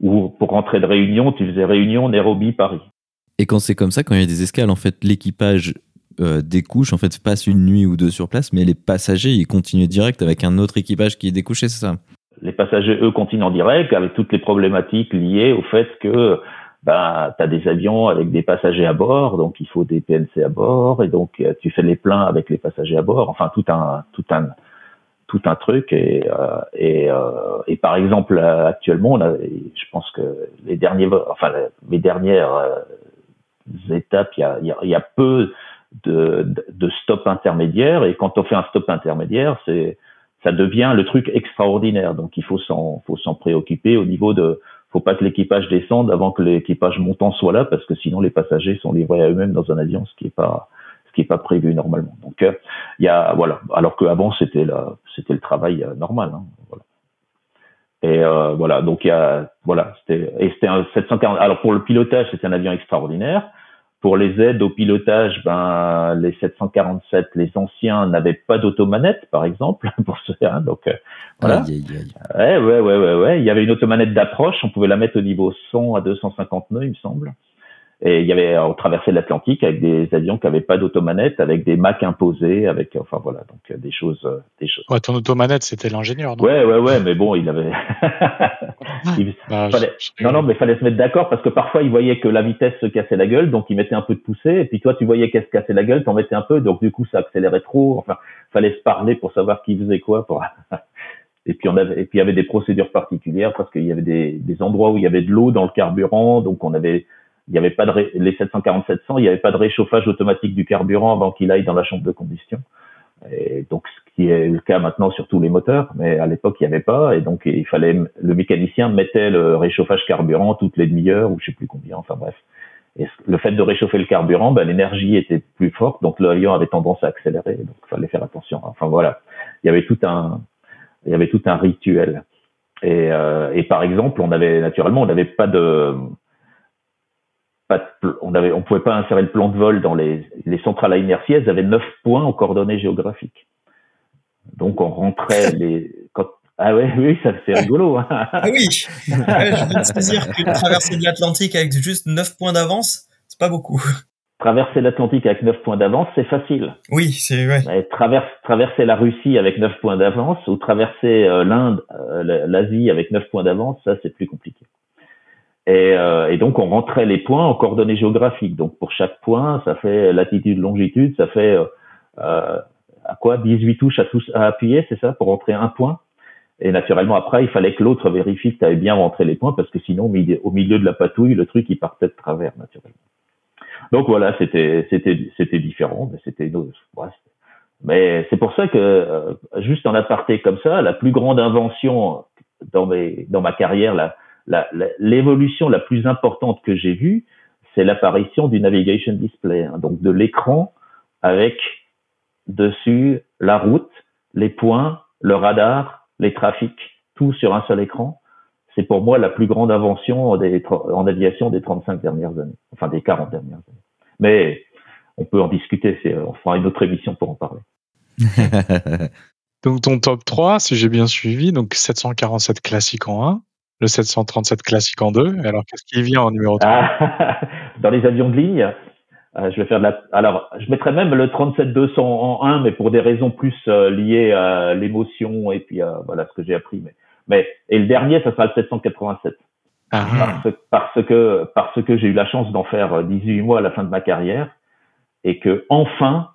Ou pour rentrer de Réunion, tu faisais Réunion, Nairobi, Paris. Et quand c'est comme ça, quand il y a des escales, en fait, l'équipage euh, découche, en fait, passe une nuit ou deux sur place, mais les passagers, ils continuent direct avec un autre équipage qui est découché, c'est ça? Les passagers, eux, continuent en direct avec toutes les problématiques liées au fait que ben, tu des avions avec des passagers à bord, donc il faut des PNC à bord, et donc euh, tu fais les pleins avec les passagers à bord, enfin tout un tout un tout un truc et euh, et, et par exemple actuellement on a, je pense que les derniers enfin mes dernières étapes il y a, il y a peu de, de, stop intermédiaire. Et quand on fait un stop intermédiaire, c'est ça devient le truc extraordinaire. Donc il faut s'en, faut s'en préoccuper au niveau de, faut pas que l'équipage descende avant que l'équipage montant soit là, parce que sinon les passagers sont livrés à eux-mêmes dans un avion, ce qui est pas, ce qui est pas prévu normalement. Donc euh, il y a, voilà. Alors qu'avant c'était la, c'était le travail euh, normal. Hein, voilà. Et euh, voilà, donc il y a, voilà, c'était, et c'était un 740. Alors pour le pilotage, c'était un avion extraordinaire. Pour les aides au pilotage, ben les 747, les anciens n'avaient pas d'automanette, par exemple, pour ce hein, donc euh, voilà. Ouais, ouais, ouais, ouais, ouais. Il y avait une automanette d'approche, on pouvait la mettre au niveau 100 à 250 nœuds, il me semble. Et il y avait, on traversait l'Atlantique avec des avions qui n'avaient pas d'automanette, avec des Mac imposés, avec, enfin voilà, donc euh, des choses, euh, des choses. Ouais, ton automanette, c'était l'ingénieur, non? Ouais, ouais, ouais, mais bon, il avait. il bah, fallait... Non, non, mais fallait se mettre d'accord parce que parfois il voyait que la vitesse se cassait la gueule, donc il mettait un peu de poussée, et puis toi tu voyais qu'elle se cassait la gueule, t'en mettais un peu, donc du coup ça accélérait trop. Enfin, fallait se parler pour savoir qui faisait quoi. Pour... Et puis on avait, et puis il y avait des procédures particulières parce qu'il y avait des, des endroits où il y avait de l'eau dans le carburant, donc on avait il n'y avait pas de les 747 il n'y avait pas de réchauffage automatique du carburant avant qu'il aille dans la chambre de combustion. Et donc, ce qui est le cas maintenant sur tous les moteurs, mais à l'époque, il n'y avait pas, et donc il fallait, le mécanicien mettait le réchauffage carburant toutes les demi-heures, ou je sais plus combien, enfin bref. Et le fait de réchauffer le carburant, ben, l'énergie était plus forte, donc l'avion avait tendance à accélérer, donc il fallait faire attention. Enfin voilà, il y avait tout un, il y avait tout un rituel. Et, euh, et par exemple, on avait naturellement, on n'avait pas de, on avait, on pouvait pas insérer le plan de vol dans les, les centrales à inertie. Elles avaient neuf points en coordonnées géographiques. Donc on rentrait les, quand, ah ouais, oui, ça c'est rigolo. Hein. Ah oui, je viens de saisir qu'une traversée de l'Atlantique avec juste neuf points d'avance, c'est pas beaucoup. Traverser l'Atlantique avec neuf points d'avance, c'est facile. Oui, c'est ouais. Traverse, traverser la Russie avec neuf points d'avance ou traverser euh, l'Inde, euh, l'Asie avec neuf points d'avance, ça c'est plus compliqué. Et, euh, et, donc on rentrait les points en coordonnées géographiques. Donc pour chaque point, ça fait latitude, longitude, ça fait euh, euh à quoi? 18 touches à, tous, à appuyer, c'est ça, pour rentrer un point. Et naturellement après, il fallait que l'autre vérifie que tu avais bien rentré les points parce que sinon au milieu de la patouille, le truc il partait de travers naturellement. Donc voilà, c'était c'était c'était différent, mais c'était ouais, mais c'est pour ça que euh, juste en aparté comme ça, la plus grande invention dans mes dans ma carrière là l'évolution la, plus importante que j'ai vue, c'est l'apparition du navigation display, hein, donc de l'écran avec dessus la route, les points, le radar, les trafics, tout sur un seul écran. C'est pour moi la plus grande invention en aviation des 35 dernières années, enfin des 40 dernières années. Mais on peut en discuter, on fera une autre émission pour en parler. donc ton top 3, si j'ai bien suivi, donc 747 classique en 1, le 737 classique en deux. Alors, qu'est-ce qui vient en numéro 3 ah, Dans les avions de ligne, euh, je vais faire de la. Alors, je mettrais même le 37-200 en 1, mais pour des raisons plus euh, liées à l'émotion et puis à voilà ce que j'ai appris. Mais, mais et le dernier, ça sera le 787. Ah. Parce, parce, que parce que j'ai eu la chance d'en faire 18 mois à la fin de ma carrière et que enfin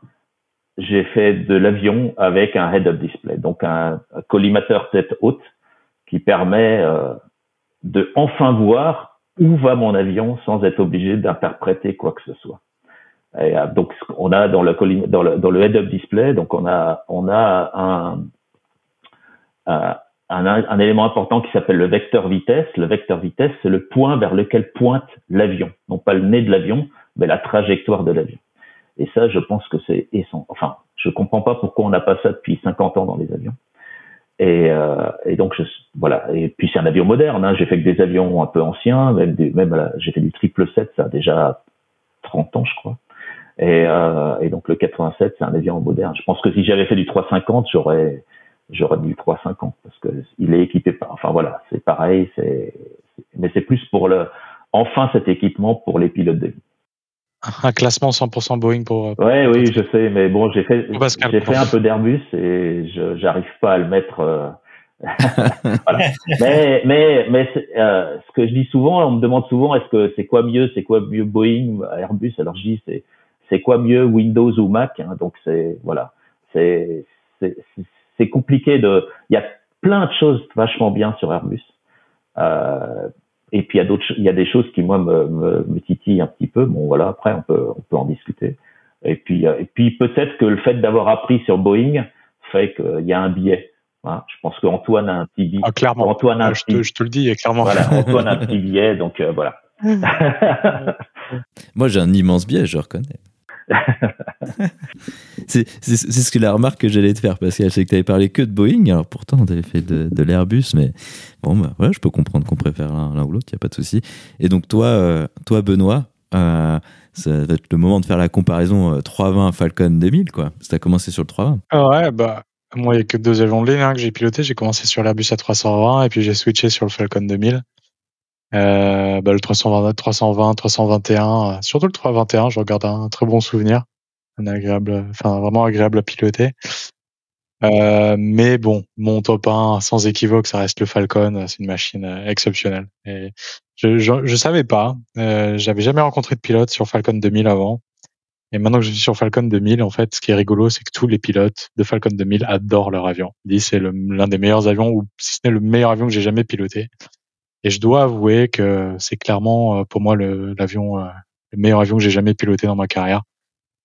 j'ai fait de l'avion avec un head-up display, donc un, collimateur tête haute qui permet euh, de enfin voir où va mon avion sans être obligé d'interpréter quoi que ce soit. Euh, donc on a dans le head-up display, donc on a un, élément important qui s'appelle le vecteur vitesse. Le vecteur vitesse, c'est le point vers lequel pointe l'avion, non pas le nez de l'avion, mais la trajectoire de l'avion. Et ça, je pense que c'est essentiel. Enfin, je comprends pas pourquoi on n'a pas ça depuis 50 ans dans les avions. Et, euh, et, donc je, voilà. Et puis c'est un avion moderne. Hein. J'ai fait que des avions un peu anciens, même, des, même j'ai fait du triple 7, ça a déjà 30 ans, je crois. Et, euh, et donc le 87, c'est un avion moderne. Je pense que si j'avais fait du 350, j'aurais j'aurais du 350 parce que il est équipé par. Enfin voilà, c'est pareil. C'est mais c'est plus pour le enfin cet équipement pour les pilotes de ligne un classement 100% Boeing pour. Ouais, oui, je sais, mais bon, j'ai fait, j'ai fait un peu d'Airbus et je j'arrive pas à le mettre. Euh, voilà. Mais mais mais euh, ce que je dis souvent, on me demande souvent, est-ce que c'est quoi mieux, c'est quoi mieux Boeing, Airbus Alors je dis c'est c'est quoi mieux Windows ou Mac hein, Donc c'est voilà, c'est c'est compliqué de. Il y a plein de choses vachement bien sur Airbus. Euh, et puis il y a d'autres, il y a des choses qui moi me, me, me, titillent un petit peu. Bon voilà, après on peut on peut en discuter. Et puis euh, et puis peut-être que le fait d'avoir appris sur Boeing fait qu'il y a un biais. Hein, je pense qu'Antoine a un petit billet. Ah, clairement. Antoine a un je, te, je, te, le dis, clairement. Voilà, Antoine a un petit billet, donc euh, voilà. Moi, j'ai un immense biais, je reconnais. c'est ce que la remarque que j'allais te faire je sais que tu avais parlé que de Boeing alors pourtant on avait fait de, de l'Airbus mais bon bah voilà je peux comprendre qu'on préfère l'un ou l'autre il n'y a pas de souci et donc toi euh, toi Benoît euh, ça va être le moment de faire la comparaison 320 Falcon 2000 quoi tu as commencé sur le 320 ah ouais bah moi, il n'y a que deux avions de hein, que j'ai piloté. J'ai commencé sur l'Airbus A320 et puis j'ai switché sur le Falcon 2000. Euh, bah, le 320, 320, 321, surtout le 321, je regarde un très bon souvenir, un agréable, enfin vraiment agréable à piloter. Euh, mais bon, mon top 1, sans équivoque, ça reste le Falcon. C'est une machine euh, exceptionnelle. Et je, je, je savais pas, euh, j'avais jamais rencontré de pilote sur Falcon 2000 avant. Et maintenant que je suis sur Falcon 2000, en fait, ce qui est rigolo, c'est que tous les pilotes de Falcon 2000 adorent leur avion. Ils disent c'est l'un des meilleurs avions, ou si ce n'est le meilleur avion que j'ai jamais piloté. Et je dois avouer que c'est clairement euh, pour moi l'avion, euh, le, meilleur avion que j'ai jamais piloté dans ma carrière.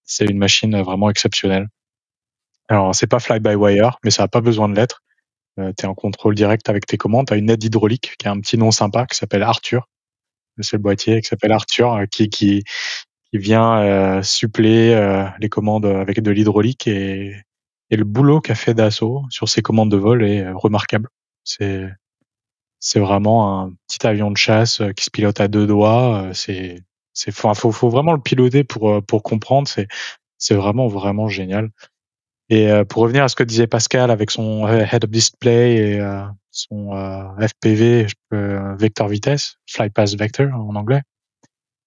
C'est une machine vraiment exceptionnelle. Alors c'est pas fly-by-wire, mais ça a pas besoin de l'être. Euh, tu es en contrôle direct avec tes commandes. Tu as une aide hydraulique qui a un petit nom sympa qui s'appelle Arthur. C'est le boîtier qui s'appelle Arthur, qui, qui, qui vient euh, suppléer euh, les commandes avec de l'hydraulique et, et, le boulot qu'a fait Dassault sur ses commandes de vol est euh, remarquable. C'est c'est vraiment un petit avion de chasse euh, qui se pilote à deux doigts. C'est c'est faut, faut vraiment le piloter pour pour comprendre. C'est c'est vraiment vraiment génial. Et pour revenir à ce que disait Pascal avec son head of display et son FPV, vector vitesse, fly pass vector en anglais,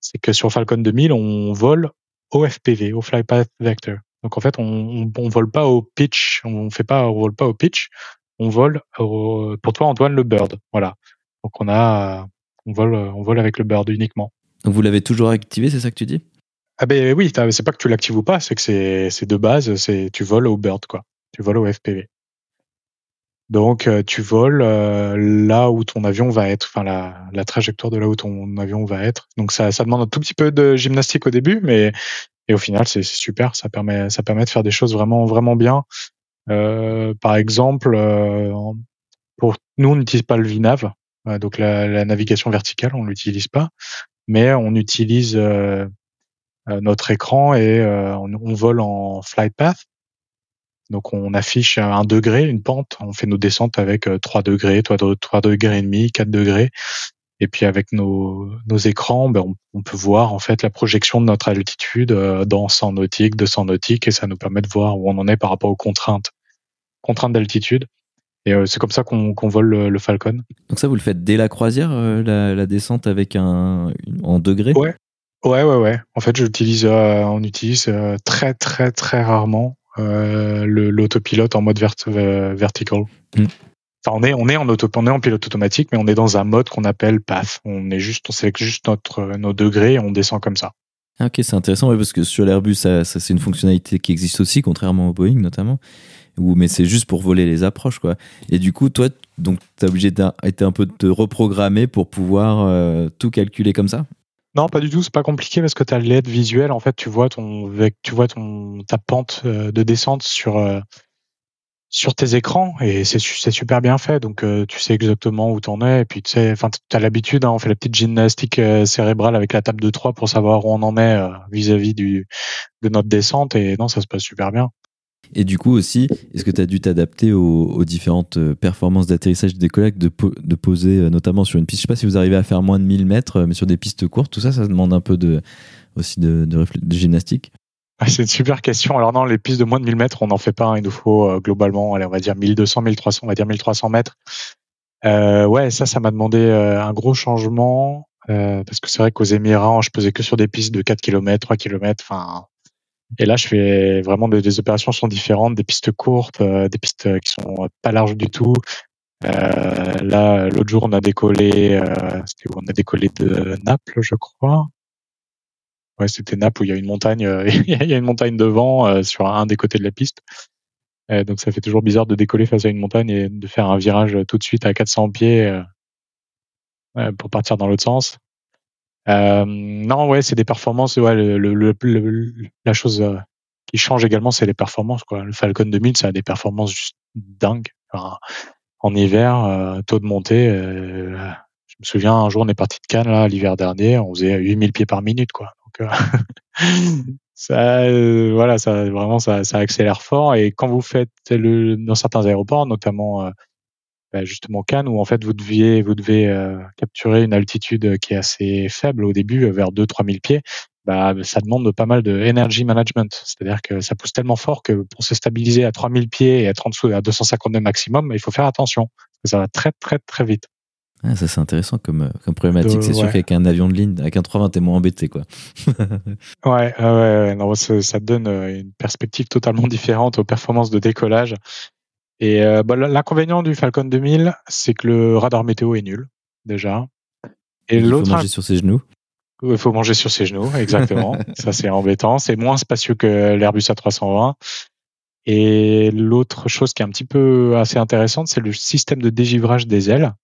c'est que sur Falcon 2000, on vole au FPV, au Flypath Vector. Donc en fait, on, on, vole pas au pitch, on fait pas, on vole pas au pitch, on vole au, pour toi Antoine le bird, voilà. Donc on a, on vole, on vole avec le bird uniquement. Donc vous l'avez toujours activé, c'est ça que tu dis? Ah ben oui, c'est pas que tu l'actives ou pas, c'est que c'est, c'est de base, c'est tu voles au bird quoi, tu voles au FPV. Donc euh, tu voles euh, là où ton avion va être, enfin la, la, trajectoire de là où ton avion va être. Donc ça, ça demande un tout petit peu de gymnastique au début, mais et au final c'est super. Ça permet, ça permet de faire des choses vraiment vraiment bien. Euh, par exemple, euh, pour nous on n'utilise pas le VNAV, donc la, la, navigation verticale on l'utilise pas, mais on utilise notre écran et on, on, vole en flight path. Donc on affiche un degré, une pente, on fait nos descentes avec 3 euh, degrés, 3, degrés et demi, 4 degrés. Et puis avec nos, nos écrans, ben on, peut voir en fait la projection de notre altitude euh, dans 100 nautiques, 200 nautiques, et ça nous permet de voir où on en est par rapport aux contraintes, contraintes d'altitude. Et euh, c'est comme ça qu'on vole le, Falcon. Donc ça, vous le faites dès la croisière, la, descente avec un en degré? Ouais, ouais, ouais, ouais. En fait, j'utilise, on utilise très, très, très rarement euh, l'autopilote en mode euh, vertical. Mm. Enfin, on est on est en auto, on est en pilote automatique, mais on est dans un mode qu'on appelle path. On est juste, on sélectionne juste notre nos degrés et on descend comme ça. Ah, ok, c'est intéressant parce que sur l'Airbus, ça, ça c'est une fonctionnalité qui existe aussi, contrairement au Boeing notamment. Où, mais c'est juste pour voler les approches, quoi. Et du coup, toi, donc, t'as obligé d'être un peu de te reprogrammer pour pouvoir euh, tout calculer comme ça? Non, pas du tout. C'est pas compliqué parce que tu as l'aide visuelle. En fait, tu vois ton, tu vois ton, ta pente euh, de descente sur, euh, sur tes écrans et c'est super bien fait. Donc, tu sais exactement où t'en es. Et puis, tu sais, enfin, as l'habitude. Hein, on fait la petite gymnastique cérébrale avec la table de 3 pour savoir où on en est vis-à-vis du de notre descente. Et non, ça se passe super bien. Et du coup aussi, est-ce que tu as dû t'adapter aux, différentes euh, performances d'atterrissage et de décollage, de, de poser euh, notamment sur une piste? Je sais pas si vous arrivez à faire moins de 1000 mètres, euh, mais sur des pistes courtes, tout ça, ça demande un peu de, aussi de, gymnastique ah, c'est une super question. Alors non, les pistes de moins de 1000 mètres, on n'en fait pas. Hein. Il nous faut globalement, allez, on va dire 1200, 1300, on va dire 1300 mètres. Ouais, ça, ça m'a demandé un gros changement parce que c'est vrai qu'aux Émirats, je posais que sur des pistes de 4 km, 3 km. Enfin, et là, je fais vraiment des, des opérations sont différentes, des pistes courtes, euh, des pistes qui sont pas larges du tout. Euh, là, l'autre jour, on a décollé, euh, on a décollé de Naples, je crois. Ouais, c'était Naples où il y a une montagne, euh, il y a une montagne devant sur un des côtés de la piste. donc ça fait toujours bizarre de décoller face à une montagne et de faire un virage tout de suite à 400 pieds pour partir dans l'autre sens. Euh, non, ouais, c'est des performances. Ouais, le, le, la chose euh, qui change également, c'est les performances. Quoi. Le Falcon 2000, ça a des performances juste dingues. en hiver, taux de montée. je me souviens un jour on est parti de Cannes là l'hiver dernier, on faisait 8000 pieds par minute quoi. Donc ça, voilà, ça vraiment ça, ça accélère fort. Et quand vous faites le dans certains aéroports, notamment bah, justement Cannes, où en fait vous deviez vous devez capturer une altitude qui est assez faible au début, vers 2-3 000 pieds bah, ça demande pas mal de energy management. C'est-à-dire que ça pousse tellement fort que pour se stabiliser à 3000 pieds et être en dessous à 252 maximum, il faut faire attention. Ça va très, très, très vite. Ah, ça, c'est intéressant comme, euh, comme problématique. C'est sûr qu'avec un avion de ligne, avec un 320, t'es moins embêté, quoi. ouais, ouais, ouais, non, ça, donne euh, une perspective totalement différente aux performances de décollage. Et euh, bah, l'inconvénient du Falcon 2000, c'est que le radar météo est nul, déjà. Et l'autre. Il faut manger sur ses genoux. Il faut manger sur ses genoux, exactement. ça, c'est embêtant. C'est moins spacieux que l'Airbus A320. Et l'autre chose qui est un petit peu assez intéressante, c'est le système de dégivrage des ailes,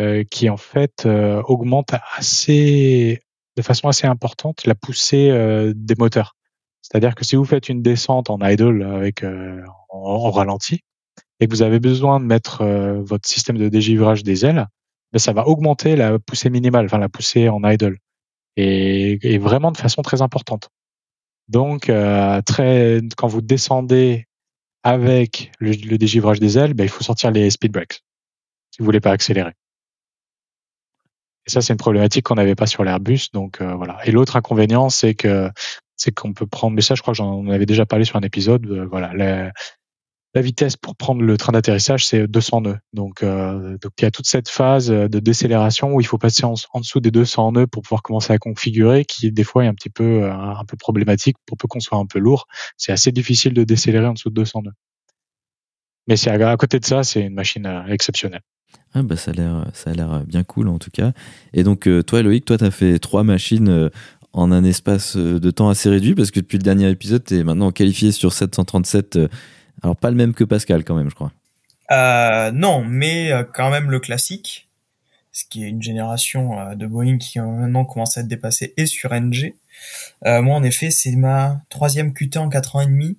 euh, qui en fait euh, augmente assez, de façon assez importante la poussée euh, des moteurs. C'est-à-dire que si vous faites une descente en idle avec en, ralenti et que vous avez besoin de mettre votre système de dégivrage des ailes, ben, ça va augmenter la poussée minimale, enfin la poussée en idle et, vraiment de façon très importante. Donc, euh, quand vous descendez avec le, dégivrage des ailes, ben, il faut sortir les speed brakes si vous voulez pas accélérer. Et ça, c'est une problématique qu'on n'avait pas sur l'Airbus. Donc euh, voilà. Et l'autre inconvénient, c'est que c'est qu'on peut prendre, mais ça, je crois que j'en avais déjà parlé sur un épisode. Euh, voilà, vitesse pour prendre le train d'atterrissage, c'est 200 nœuds. Donc, euh, donc il y a toute cette phase de décélération où il faut passer en, dessous des 200 nœuds pour pouvoir commencer à configurer, qui des fois est un petit peu euh, un, peu problématique pour peu qu'on soit un peu lourd. C'est assez difficile de décélérer en dessous de 200 nœuds. Mais c'est à, côté de ça, c'est une machine euh, exceptionnelle. Ah bah ça a l'air ça a l'air bien cool en tout cas. Et donc toi Loïc, toi tu as fait trois machines en un espace de temps assez réduit parce que depuis le dernier épisode, tu es maintenant qualifié sur 737 alors pas le même que Pascal quand même, je crois. Euh, non, mais euh, quand même le classique, ce qui est une génération euh, de Boeing qui maintenant commence à être dépassée, et sur NG. moi, en effet, c'est ma troisième QT en quatre ans et demi.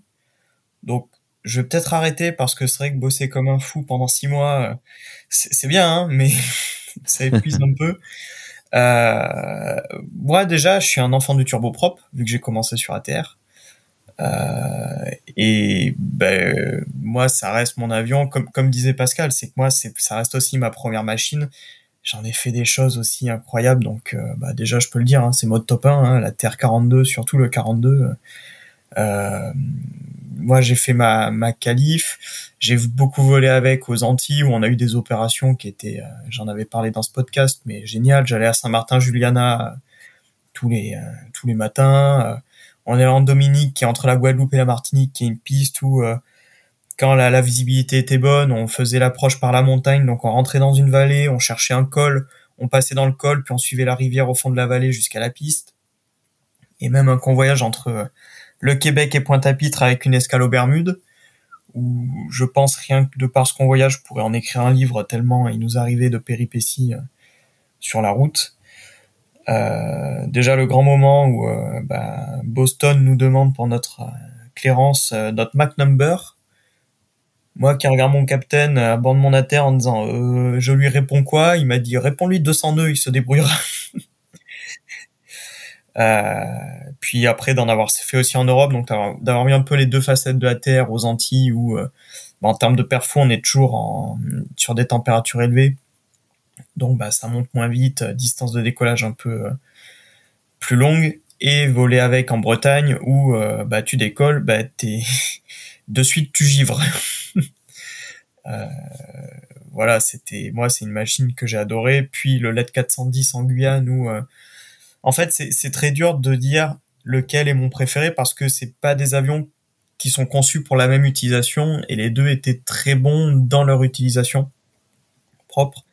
Donc, je vais peut-être arrêter parce que c'est vrai que bosser comme un fou pendant six mois, c'est bien, hein, mais ça épuise un peu. moi, déjà, je suis un enfant du turboprop, vu que j'ai commencé sur ATR. Euh, et ben, moi, ça reste mon avion. Comme, comme disait Pascal, c'est que moi, ça reste aussi ma première machine. J'en ai fait des choses aussi incroyables. Donc, euh, bah, déjà, je peux le dire, hein, c'est mode top 1, hein, la Terre 42, surtout le 42. Euh, moi, j'ai fait ma, ma qualif. J'ai beaucoup volé avec aux Antilles où on a eu des opérations qui étaient, j'en avais parlé dans ce podcast, mais génial. J'allais à Saint-Martin-Juliana tous les tous les matins on est en Dominique, qui est entre la Guadeloupe et la Martinique, qui est une piste où euh, quand la, visibilité était bonne, on faisait l'approche par la montagne, donc on rentrait dans une vallée, on cherchait un col, on passait dans le col, puis on suivait la rivière au fond de la vallée jusqu'à la piste. Et même un convoyage entre euh, le Québec et Pointe-à-Pitre avec une escale aux Bermudes, où je pense rien que de par ce convoyage, je pourrais en écrire un livre tellement il nous arrivait de péripéties euh, sur la route. Euh, déjà le grand moment où euh, bah, Boston nous demande pour notre euh, clairance notre Mac number. Moi qui regarde mon capitaine à bord de mon ATR en disant je lui réponds quoi? Il m'a dit réponds-lui 200 nœuds, il se débrouillera. puis après d'en avoir fait aussi en Europe, donc d'avoir mis un peu les deux facettes de la Terre aux Antilles où bah, en termes de perfo on est toujours en, sur des températures élevées donc bah, ça monte moins vite, euh, distance de décollage un peu euh, plus longue, et voler avec en Bretagne où euh, bah, tu décolles, bah, de suite tu givres. voilà, c'était moi c'est une machine que j'ai adorée. Puis le LED 410 en Guyane où en fait c'est très dur de dire lequel est mon préféré parce que c'est pas des avions qui sont conçus pour la même utilisation et les deux étaient très bons dans leur utilisation propre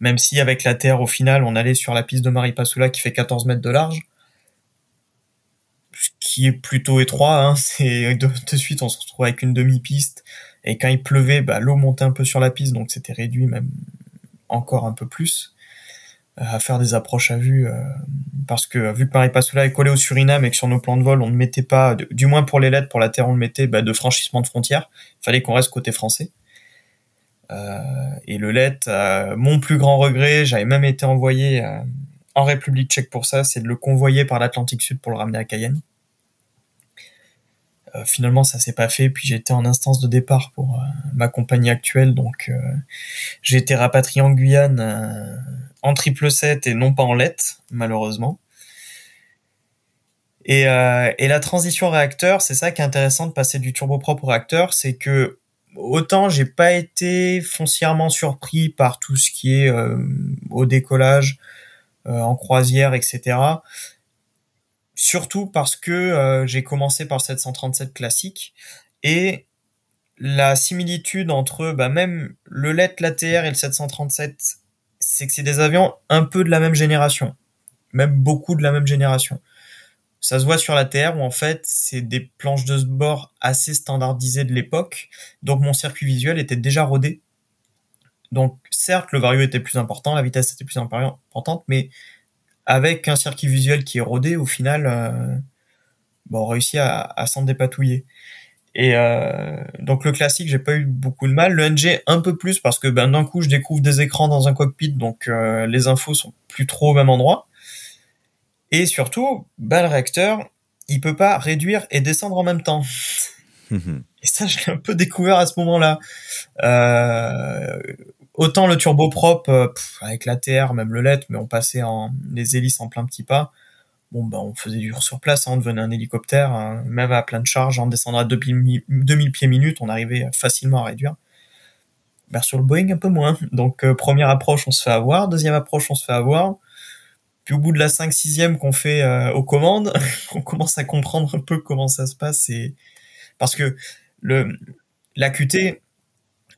même si avec la Terre, au final, on allait sur la piste de Maripasoula qui fait 14 mètres de large, ce qui est plutôt étroit. Hein, c'est de, suite, on se retrouve avec une demi-piste, et quand il pleuvait, bah, l'eau montait un peu sur la piste, donc c'était réduit même encore un peu plus euh, à faire des approches à vue, euh, parce que vu que Maripasoula est collé au Suriname et que sur nos plans de vol, on ne mettait pas, du moins pour les lettres, pour la Terre, on le mettait bah, de franchissement de frontières, fallait qu'on reste côté français. Et le LET, mon plus grand regret, j'avais même été envoyé en République tchèque pour ça, c'est de le convoyer par l'Atlantique Sud pour le ramener à Cayenne. Euh, finalement, ça s'est pas fait. Puis j'étais en instance de départ pour euh, ma compagnie actuelle, donc euh, j'ai été rapatrié en Guyane en triple 7 et non pas en lettre, malheureusement. Et, et, la transition réacteur, c'est ça qui est intéressant de passer du turboprop au réacteur, c'est que autant j'ai pas été foncièrement surpris par tout ce qui est au décollage, en croisière, etc surtout parce que euh, j'ai commencé par le 737 classique et la similitude entre bah, même le LET, l'ATR et le 737, c'est que c'est des avions un peu de la même génération, même beaucoup de la même génération. Ça se voit sur l'ATR où en fait c'est des planches de bord assez standardisées de l'époque, donc mon circuit visuel était déjà rodé. Donc certes le vario était plus important, la vitesse était plus importante, mais avec un circuit visuel qui est rodé, au final, euh, bon, on réussit à, à s'en dépatouiller. Et euh, donc le classique, j'ai pas eu beaucoup de mal. Le NG un peu plus parce que ben d'un coup je découvre des écrans dans un cockpit, donc euh, les infos sont plus trop au même endroit. Et surtout, ben le réacteur, il peut pas réduire et descendre en même temps. et ça, je l'ai un peu découvert à ce moment-là. Euh, autant le turboprop euh, avec l'ATR, même le LED, mais on passait en les hélices en plein petit pas. Bon bah on faisait du sur place, hein, on devenait un hélicoptère, hein, même à pleine charge, en descendant à 2000, 2000 pieds minutes, on arrivait facilement à réduire. Ben, sur le Boeing un peu moins. Donc euh, première approche on se fait avoir, deuxième approche on se fait avoir. Puis au bout de la 5 6 qu'on fait euh, aux commandes, on commence à comprendre un peu comment ça se passe parce que le l'AQT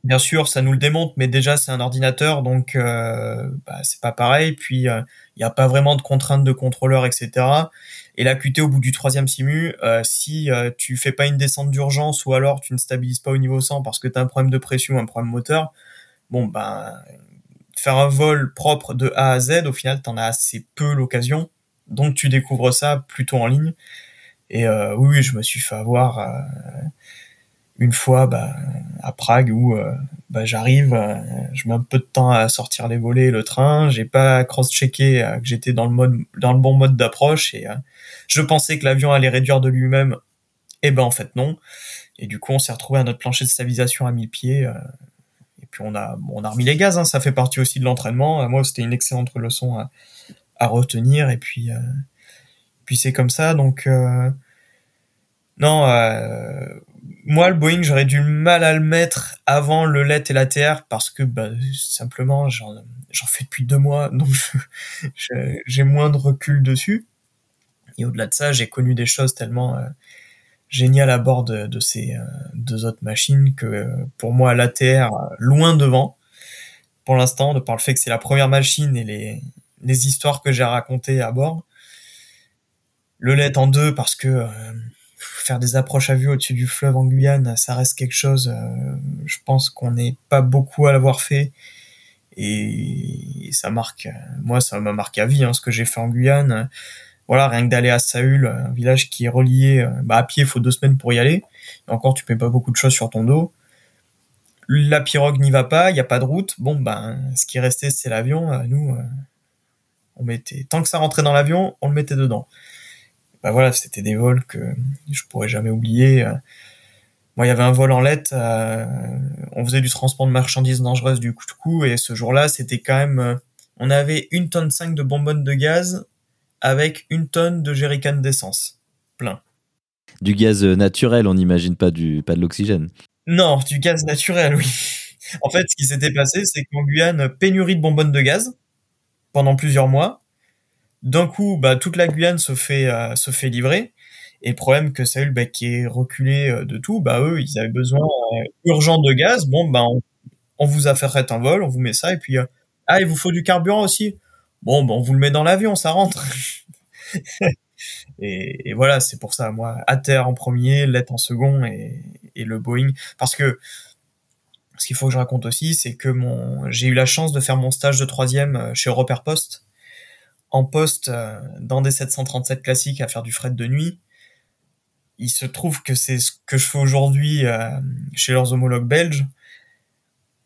Bien sûr, ça nous le démontre, mais déjà c'est un ordinateur, donc euh, bah, c'est pas pareil. Puis il euh, n'y a pas vraiment de contraintes de contrôleur, etc. Et la QT au bout du troisième simu, si tu fais pas une descente d'urgence ou alors tu ne stabilises pas au niveau 100 parce que tu as un problème de pression, un problème moteur, bon ben faire un vol propre de A à Z, au final t'en as assez peu l'occasion, donc tu découvres ça plutôt en ligne. Et oui, oui, je me suis fait avoir une fois bah, à Prague où euh, bah, j'arrive, euh, je mets un peu de temps à sortir les volets et le train, j'ai pas cross-checké euh, que j'étais dans le mode dans le bon mode d'approche et je pensais que l'avion allait réduire de lui-même, et ben en fait non. Et du coup on s'est retrouvé à notre plancher de stabilisation à 1000 pieds puis on a on a remis les gaz, hein, ça fait partie aussi de l'entraînement. Moi c'était une excellente leçon à, à retenir et puis puis c'est comme ça donc non, euh, moi, le Boeing, j'aurais du mal à le mettre avant le LET et l'ATR parce que bah, simplement, j'en fais depuis deux mois, donc j'ai moins de recul dessus. Et au-delà de ça, j'ai connu des choses tellement euh, géniales à bord de, ces euh, deux autres machines que pour moi, l'ATR, loin devant, pour l'instant, de par le fait que c'est la première machine et les, les histoires que j'ai racontées à bord. Le LET en deux parce que faire des approches à vue au-dessus du fleuve en Guyane, ça reste quelque chose, euh, je pense qu'on n'est pas beaucoup à l'avoir fait. Et, ça marque, moi, ça m'a marqué à vie, hein, ce que j'ai fait en Guyane. Voilà, rien que d'aller à Saül, un village qui est relié, euh, bah, à pied, il faut deux semaines pour y aller. Encore, tu mets pas beaucoup de choses sur ton dos. La pirogue n'y va pas, il n'y a pas de route. Bon, ben, ce qui restait, c'est l'avion. Euh, nous, on mettait, tant que ça rentrait dans l'avion, on le mettait dedans bah voilà, c'était des vols que je pourrais jamais oublier. Moi, il y avait un vol en lettre, euh, on faisait du transport de marchandises dangereuses du coup de coup, et ce jour-là, c'était quand même, euh, on avait une tonne 5 de bonbonnes de gaz avec une tonne de jerrycan d'essence, plein. Du gaz naturel, on n'imagine pas du, pas de l'oxygène. Non, du gaz naturel, oui. En fait, ce qui s'était passé, c'est qu'en Guyane, pénurie de bonbonnes de gaz pendant plusieurs mois d'un coup, bah, toute la Guyane se fait euh, se fait livrer. Et le problème que ça a eu, bah, qui est reculé euh, de tout, bah eux, ils avaient besoin euh, urgent de gaz. Bon, bah on, vous a fait un vol, on vous met ça, et puis ah, il vous faut du carburant aussi. Bon, bah on vous le met dans l'avion, ça rentre. et, voilà, c'est pour ça, moi, à terre en premier, l'être en second, et, le Boeing, parce que ce qu'il faut que je raconte aussi, c'est que mon, j'ai eu la chance de faire mon stage de troisième chez Repère Post, en poste euh, dans des 737 classiques à faire du fret de nuit. Il se trouve que c'est ce que je fais aujourd'hui euh, chez leurs homologues belges.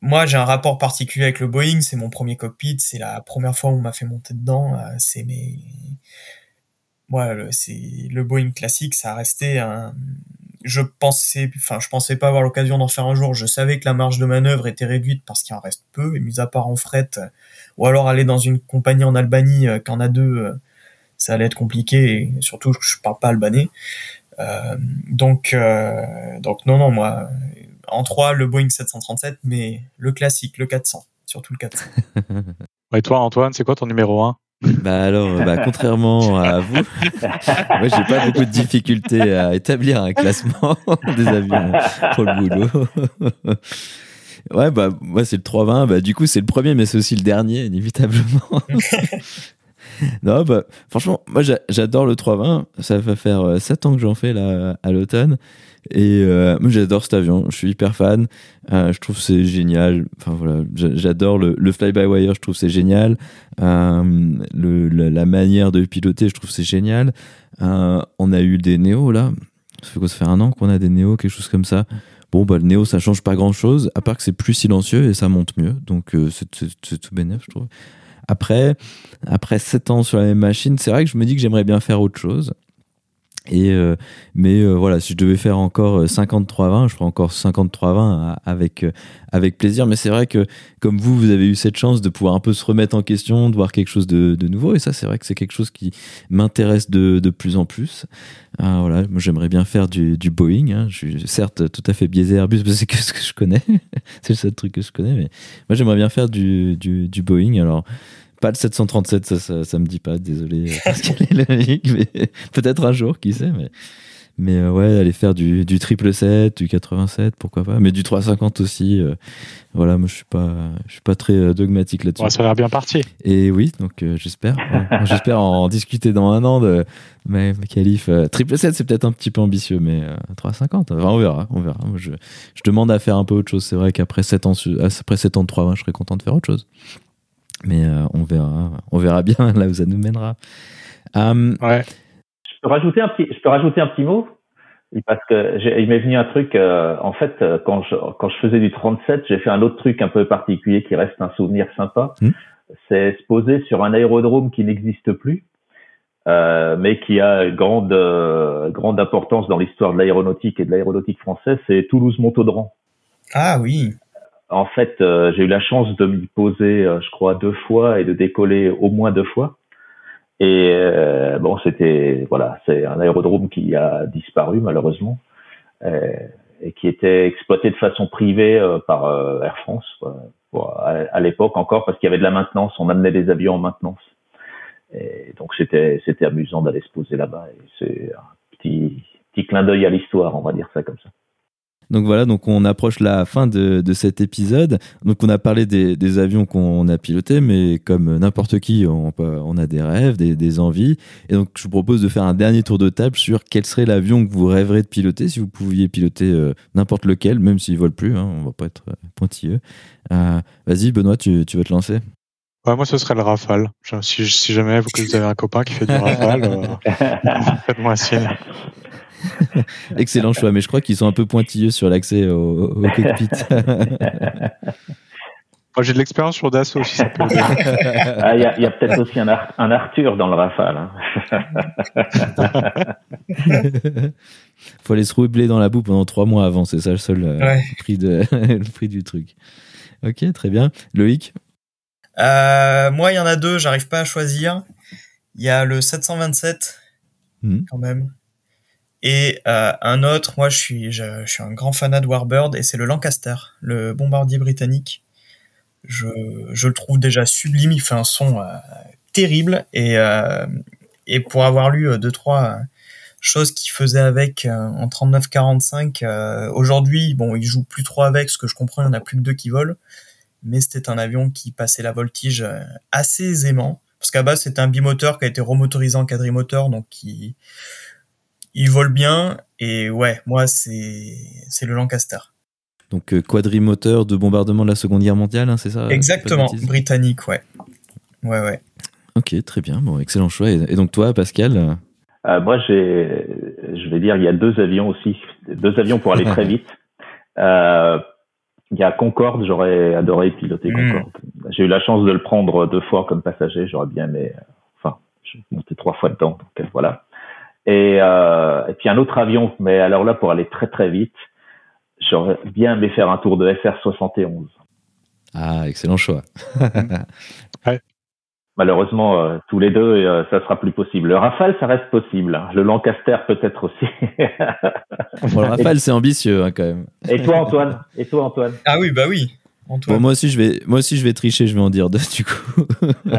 Moi, j'ai un rapport particulier avec le Boeing. C'est mon premier cockpit. C'est la première fois où on m'a fait monter dedans. Euh, c'est mes, moi, c'est le Boeing classique. Ça a resté un. Je pensais, enfin, je pensais pas avoir l'occasion d'en faire un jour. Je savais que la marge de manœuvre était réduite parce qu'il en reste peu, et mis à part en fret, ou alors aller dans une compagnie en Albanie euh, qu'en a deux, euh, ça allait être compliqué. Et surtout, je parle pas albanais. donc, donc non, non, moi, en 3, le Boeing 737, mais le classique, le 400, surtout le 400. Et toi, Antoine, c'est quoi ton numéro 1 bah alors, bah, contrairement à vous, moi j'ai pas beaucoup de difficultés à établir un classement des avions pour le boulot. Ouais, bah moi c'est le 320, bah du coup c'est le premier mais c'est aussi le dernier, inévitablement. non, bah franchement, moi j'adore le 320, ça va faire 7 ans que j'en fais là à l'automne et euh, moi, j'adore cet avion. Je suis hyper fan. Euh, je trouve c'est génial. Enfin voilà, j'adore le, fly-by-wire. Je trouve c'est génial. Euh, la, manière de piloter, je trouve c'est génial. Euh, on a eu des néos là. Ça fait quoi? Ça fait un an qu'on a des néos, quelque chose comme ça. Bon, bah, le néo, ça change pas grand chose, à part que c'est plus silencieux et ça monte mieux. Donc, euh, c'est tout bénéf, je trouve. Après, après 7 ans sur la même machine, c'est vrai que je me dis que j'aimerais bien faire autre chose. Et euh, mais euh, voilà, si je devais faire encore 53-20, euh, je ferais encore 53-20 avec avec plaisir. Mais c'est vrai que comme vous, vous avez eu cette chance de pouvoir un peu se remettre en question, de voir quelque chose de, de nouveau. Et ça, c'est vrai que c'est quelque chose qui m'intéresse de, de plus en plus. voilà, moi j'aimerais bien faire du, du Boeing. Hein. Je suis certes tout à fait biaisé Airbus, que c'est que ce que je connais. c'est le seul truc que je connais. Mais moi j'aimerais bien faire du, du, du Boeing. Alors pas le 737, ça, ça, me dit pas, désolé, euh, mais peut-être un jour, qui sait, mais, mais euh, ouais, aller faire du, du triple 7, du 87, pourquoi pas, mais du 350 aussi, euh, voilà, moi je suis pas, je suis pas très dogmatique là-dessus. ça a l'air bien parti. Et oui, donc j'espère, j'espère en discuter dans un an de mais qualif. triple 7, c'est peut-être un petit peu ambitieux, mais 350, on verra, on verra. je, je, demande à faire un peu autre chose. C'est vrai qu'après 7 ans, après 7 ans de 3 je serais content de faire autre chose. Mais euh, on verra, on verra bien là où ça nous mènera. Euh, ouais. Je peux rajouter un petit, je peux rajouter un petit mot? Parce que il m'est venu un truc. Euh, en fait, quand je quand je faisais du 37, j'ai fait un autre truc un peu particulier qui reste un souvenir sympa. Hmm. C'est se poser sur un aérodrome qui n'existe plus, mais qui a grande grande importance dans l'histoire de l'aéronautique et de l'aéronautique française. C'est Toulouse-Montaudran. Ah oui en fait, euh, j'ai eu la chance de m'y poser, euh, je crois, deux fois et de décoller au moins deux fois. Et euh, bon, c'était voilà, c'est un aérodrome qui a disparu malheureusement et qui était exploité de façon privée par Air France à, l'époque encore parce qu'il y avait de la maintenance, on amenait des avions en maintenance. Et donc c'était c'était amusant d'aller se poser là-bas. C'est un petit petit clin d'œil à l'histoire, on va dire ça comme ça. Donc voilà, donc on approche la fin de, de cet épisode. Donc on a parlé des, des avions qu'on a pilotés, mais comme n'importe qui, on, on, a des rêves, des, des, envies. Et donc je vous propose de faire un dernier tour de table sur quel serait l'avion que vous rêverez de piloter si vous pouviez piloter euh, n'importe lequel, même s'il vole plus. Hein, on va pas être pointilleux. Euh, Vas-y, Benoît, tu, tu veux te lancer? Ouais, moi, ce serait le Rafale. Si, si jamais vous, vous avez un copain qui fait du Rafale, euh, faites-moi signe. Excellent choix, mais je crois qu'ils sont un peu pointilleux sur l'accès au, cockpit. Moi, j'ai de l'expérience sur Dassault aussi. Ah, il y a, peut-être aussi un, Arthur dans le Rafale. Il hein. faut aller se rouler dans la boue pendant trois mois avant, c'est ça le seul euh, prix, de, le prix du truc. Ok, très bien. Loïc? Euh, Moi, il y en a deux, j'arrive pas à choisir. Il y a le 727, hmm. quand même. Et euh, un autre, moi je suis, un grand fanat de Warbird et c'est le Lancaster, le bombardier britannique. Je, le trouve déjà sublime, il fait un son euh, terrible et, euh, et pour avoir lu deux trois choses qu'il faisait avec en 39-45, aujourd'hui bon il joue plus trop avec, ce que je comprends il n'y en a plus que deux qui volent, mais c'était un avion qui passait la voltige assez aisément parce qu'à base c'était un bimoteur qui a été remotorisé en quadrimoteur donc qui vole bien et ouais, moi c'est c'est le Lancaster. Donc euh, quadrimoteur de bombardement de la Seconde Guerre mondiale, hein, c'est ça Exactement, britannique, ouais. Ouais, ouais. Ok, très bien, bon, excellent choix. Et, donc toi, Pascal euh, Moi, j'ai, je vais dire, il y a deux avions aussi, deux avions pour aller très vite. Euh, il y a Concorde, j'aurais adoré piloter Mm. Concorde. J'ai eu la chance de le prendre deux fois comme passager, j'aurais bien aimé. euh, Enfin, j'ai monté trois fois dedans, donc euh, voilà. Et, euh, et puis un autre avion, mais alors là pour aller très très vite, j'aurais bien aimé faire un tour de FR71. Ah, excellent choix. Malheureusement, euh, tous les deux, euh, ça sera plus possible. Le Rafale, ça reste possible. hein. Le Lancaster, peut-être aussi. Bon, le Rafale, c'est ambitieux hein, quand même. Et toi, Antoine? Et toi, Antoine? Ah oui, bah oui. Antoine. Bon, moi aussi, je vais, moi aussi, je vais tricher. Je vais en dire deux du coup.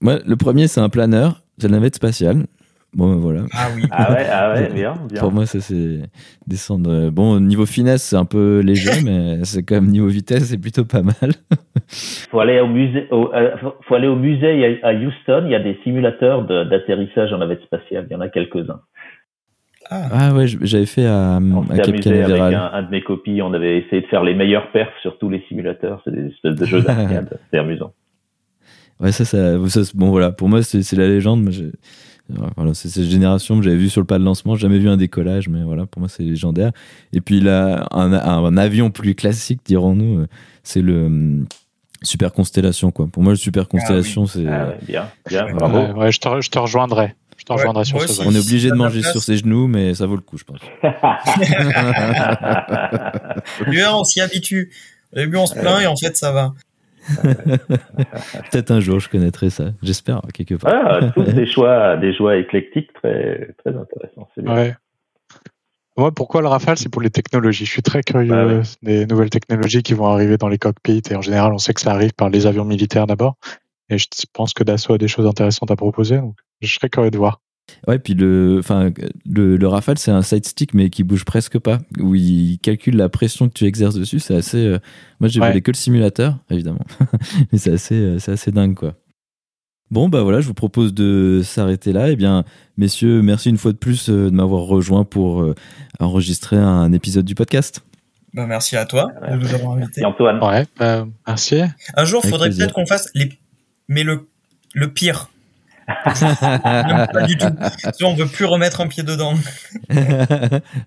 moi, le premier, c'est un planeur. C'est la navette spatiale. Bon, ben, voilà. Ah oui. Ah ouais, ah ouais, bien, bien. Pour moi, ça c'est descendre. Bon, niveau finesse, c'est un peu léger, mais c'est quand même niveau vitesse, c'est plutôt pas mal. Faut aller au musée. Au, euh, faut- faut aller au musée à Houston. Il y a des simulateurs de- d'atterrissage en navette spatiale. Il y en a quelques-uns. Ah, Ah ouais, j'avais fait à, On à Cape amusé avec Canaveral. un, un de mes copies. On avait essayé de faire les meilleurs perfs sur tous les simulateurs. C'est des espèces de jeux d'arcade. C'était amusant. Ouais, ça, ça, bon voilà, pour moi, c'est la légende. Voilà, c'est cette génération que j'avais vu sur le pas de lancement. Jamais vu un décollage, mais voilà, pour moi, c'est légendaire. Et puis là, un, un avion plus classique, dirons-nous, euh, c'est le hum, Super Constellation, quoi. Pour moi, le Super Constellation, c'est. Ah ouais, bien, bien, bravo. Ouais, je, te, re- je te rejoindrai. Je te Ouais, rejoindrai sur ce. On est obligé de manger sur ses genoux, mais ça vaut le coup, je pense. Lui, on s'y habitue. Au début, on se plaint et en fait, ça va. Peut-être un jour, je connaîtrai ça. J'espère, quelque part. Ah, tous des choix, des choix éclectiques très, très intéressants. C'est bien. Ouais. Moi, pourquoi le Rafale C'est pour les technologies? Je suis très curieux Bah ouais. des nouvelles technologies qui vont arriver dans les cockpits. Et en général, on sait que ça arrive par les avions militaires d'abord. Et je pense que Dassault a des choses intéressantes à proposer. Donc, je serais curieux de voir. Ouais, puis le, enfin, le, le Rafale, c'est un side stick, mais qui bouge presque pas, où il calcule la pression que tu exerces dessus. C'est assez. euh, Moi, j'ai Ouais. volé que le simulateur, évidemment, mais c'est assez, euh, c'est assez dingue, quoi. Bon, bah voilà, je vous propose de s'arrêter là. Eh bien, messieurs, merci une fois de plus euh, de m'avoir rejoint pour euh, enregistrer un épisode du podcast. Bah, merci à toi de nous avoir invités. Et Antoine, Ouais, bah, merci. Un jour, Avec faudrait peut-être qu'on fasse les. Mais le, le pire. Pas du tout. On veut plus remettre un pied dedans.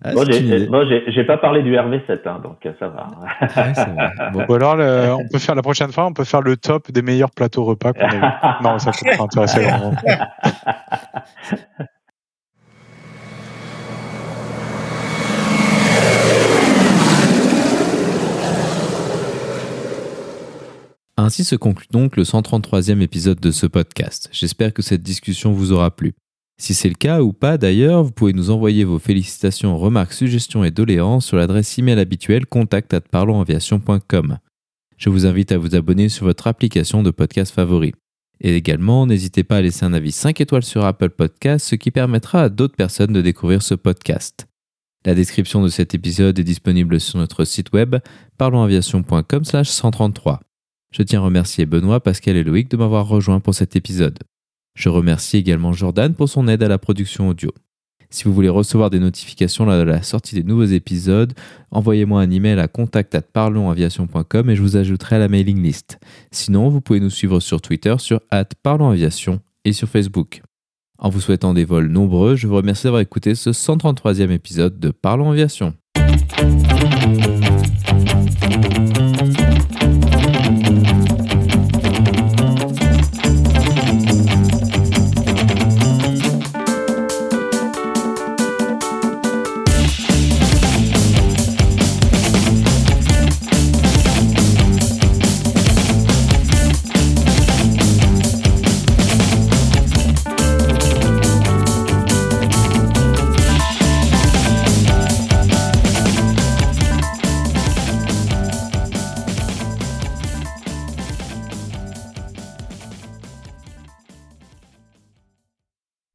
Ah, une j'ai, pas parlé du RV7, hein, donc euh, ça va. Ouais. Bon. Ou alors, le- on peut faire la prochaine fois, on peut faire le top des meilleurs plateaux repas qu'on a eu. Non, ça peut pas intéresser grand monde. Ainsi se conclut donc le 133e épisode de ce podcast. J'espère que cette discussion vous aura plu. Si c'est le cas ou pas d'ailleurs, vous pouvez nous envoyer vos félicitations, remarques, suggestions et doléances sur l'adresse email habituelle contact@parlonsaviation.com. Je vous invite à vous abonner sur votre application de podcast favori. Et également, n'hésitez pas à laisser un avis 5 étoiles sur Apple Podcast, ce qui permettra à d'autres personnes de découvrir ce podcast. La description de cet épisode est disponible sur notre site web parlonsaviation.com/133. Je tiens à remercier Benoît, Pascal et Loïc de m'avoir rejoint pour cet épisode. Je remercie également Jordan pour son aide à la production audio. Si vous voulez recevoir des notifications lors de la sortie des nouveaux épisodes, envoyez-moi un email à contact@parlonsaviation.com et je vous ajouterai la mailing list. Sinon, vous pouvez nous suivre sur Twitter sur @parlonsaviation et sur Facebook. En vous souhaitant des vols nombreux, je vous remercie d'avoir écouté ce 133e épisode de Parlons Aviation.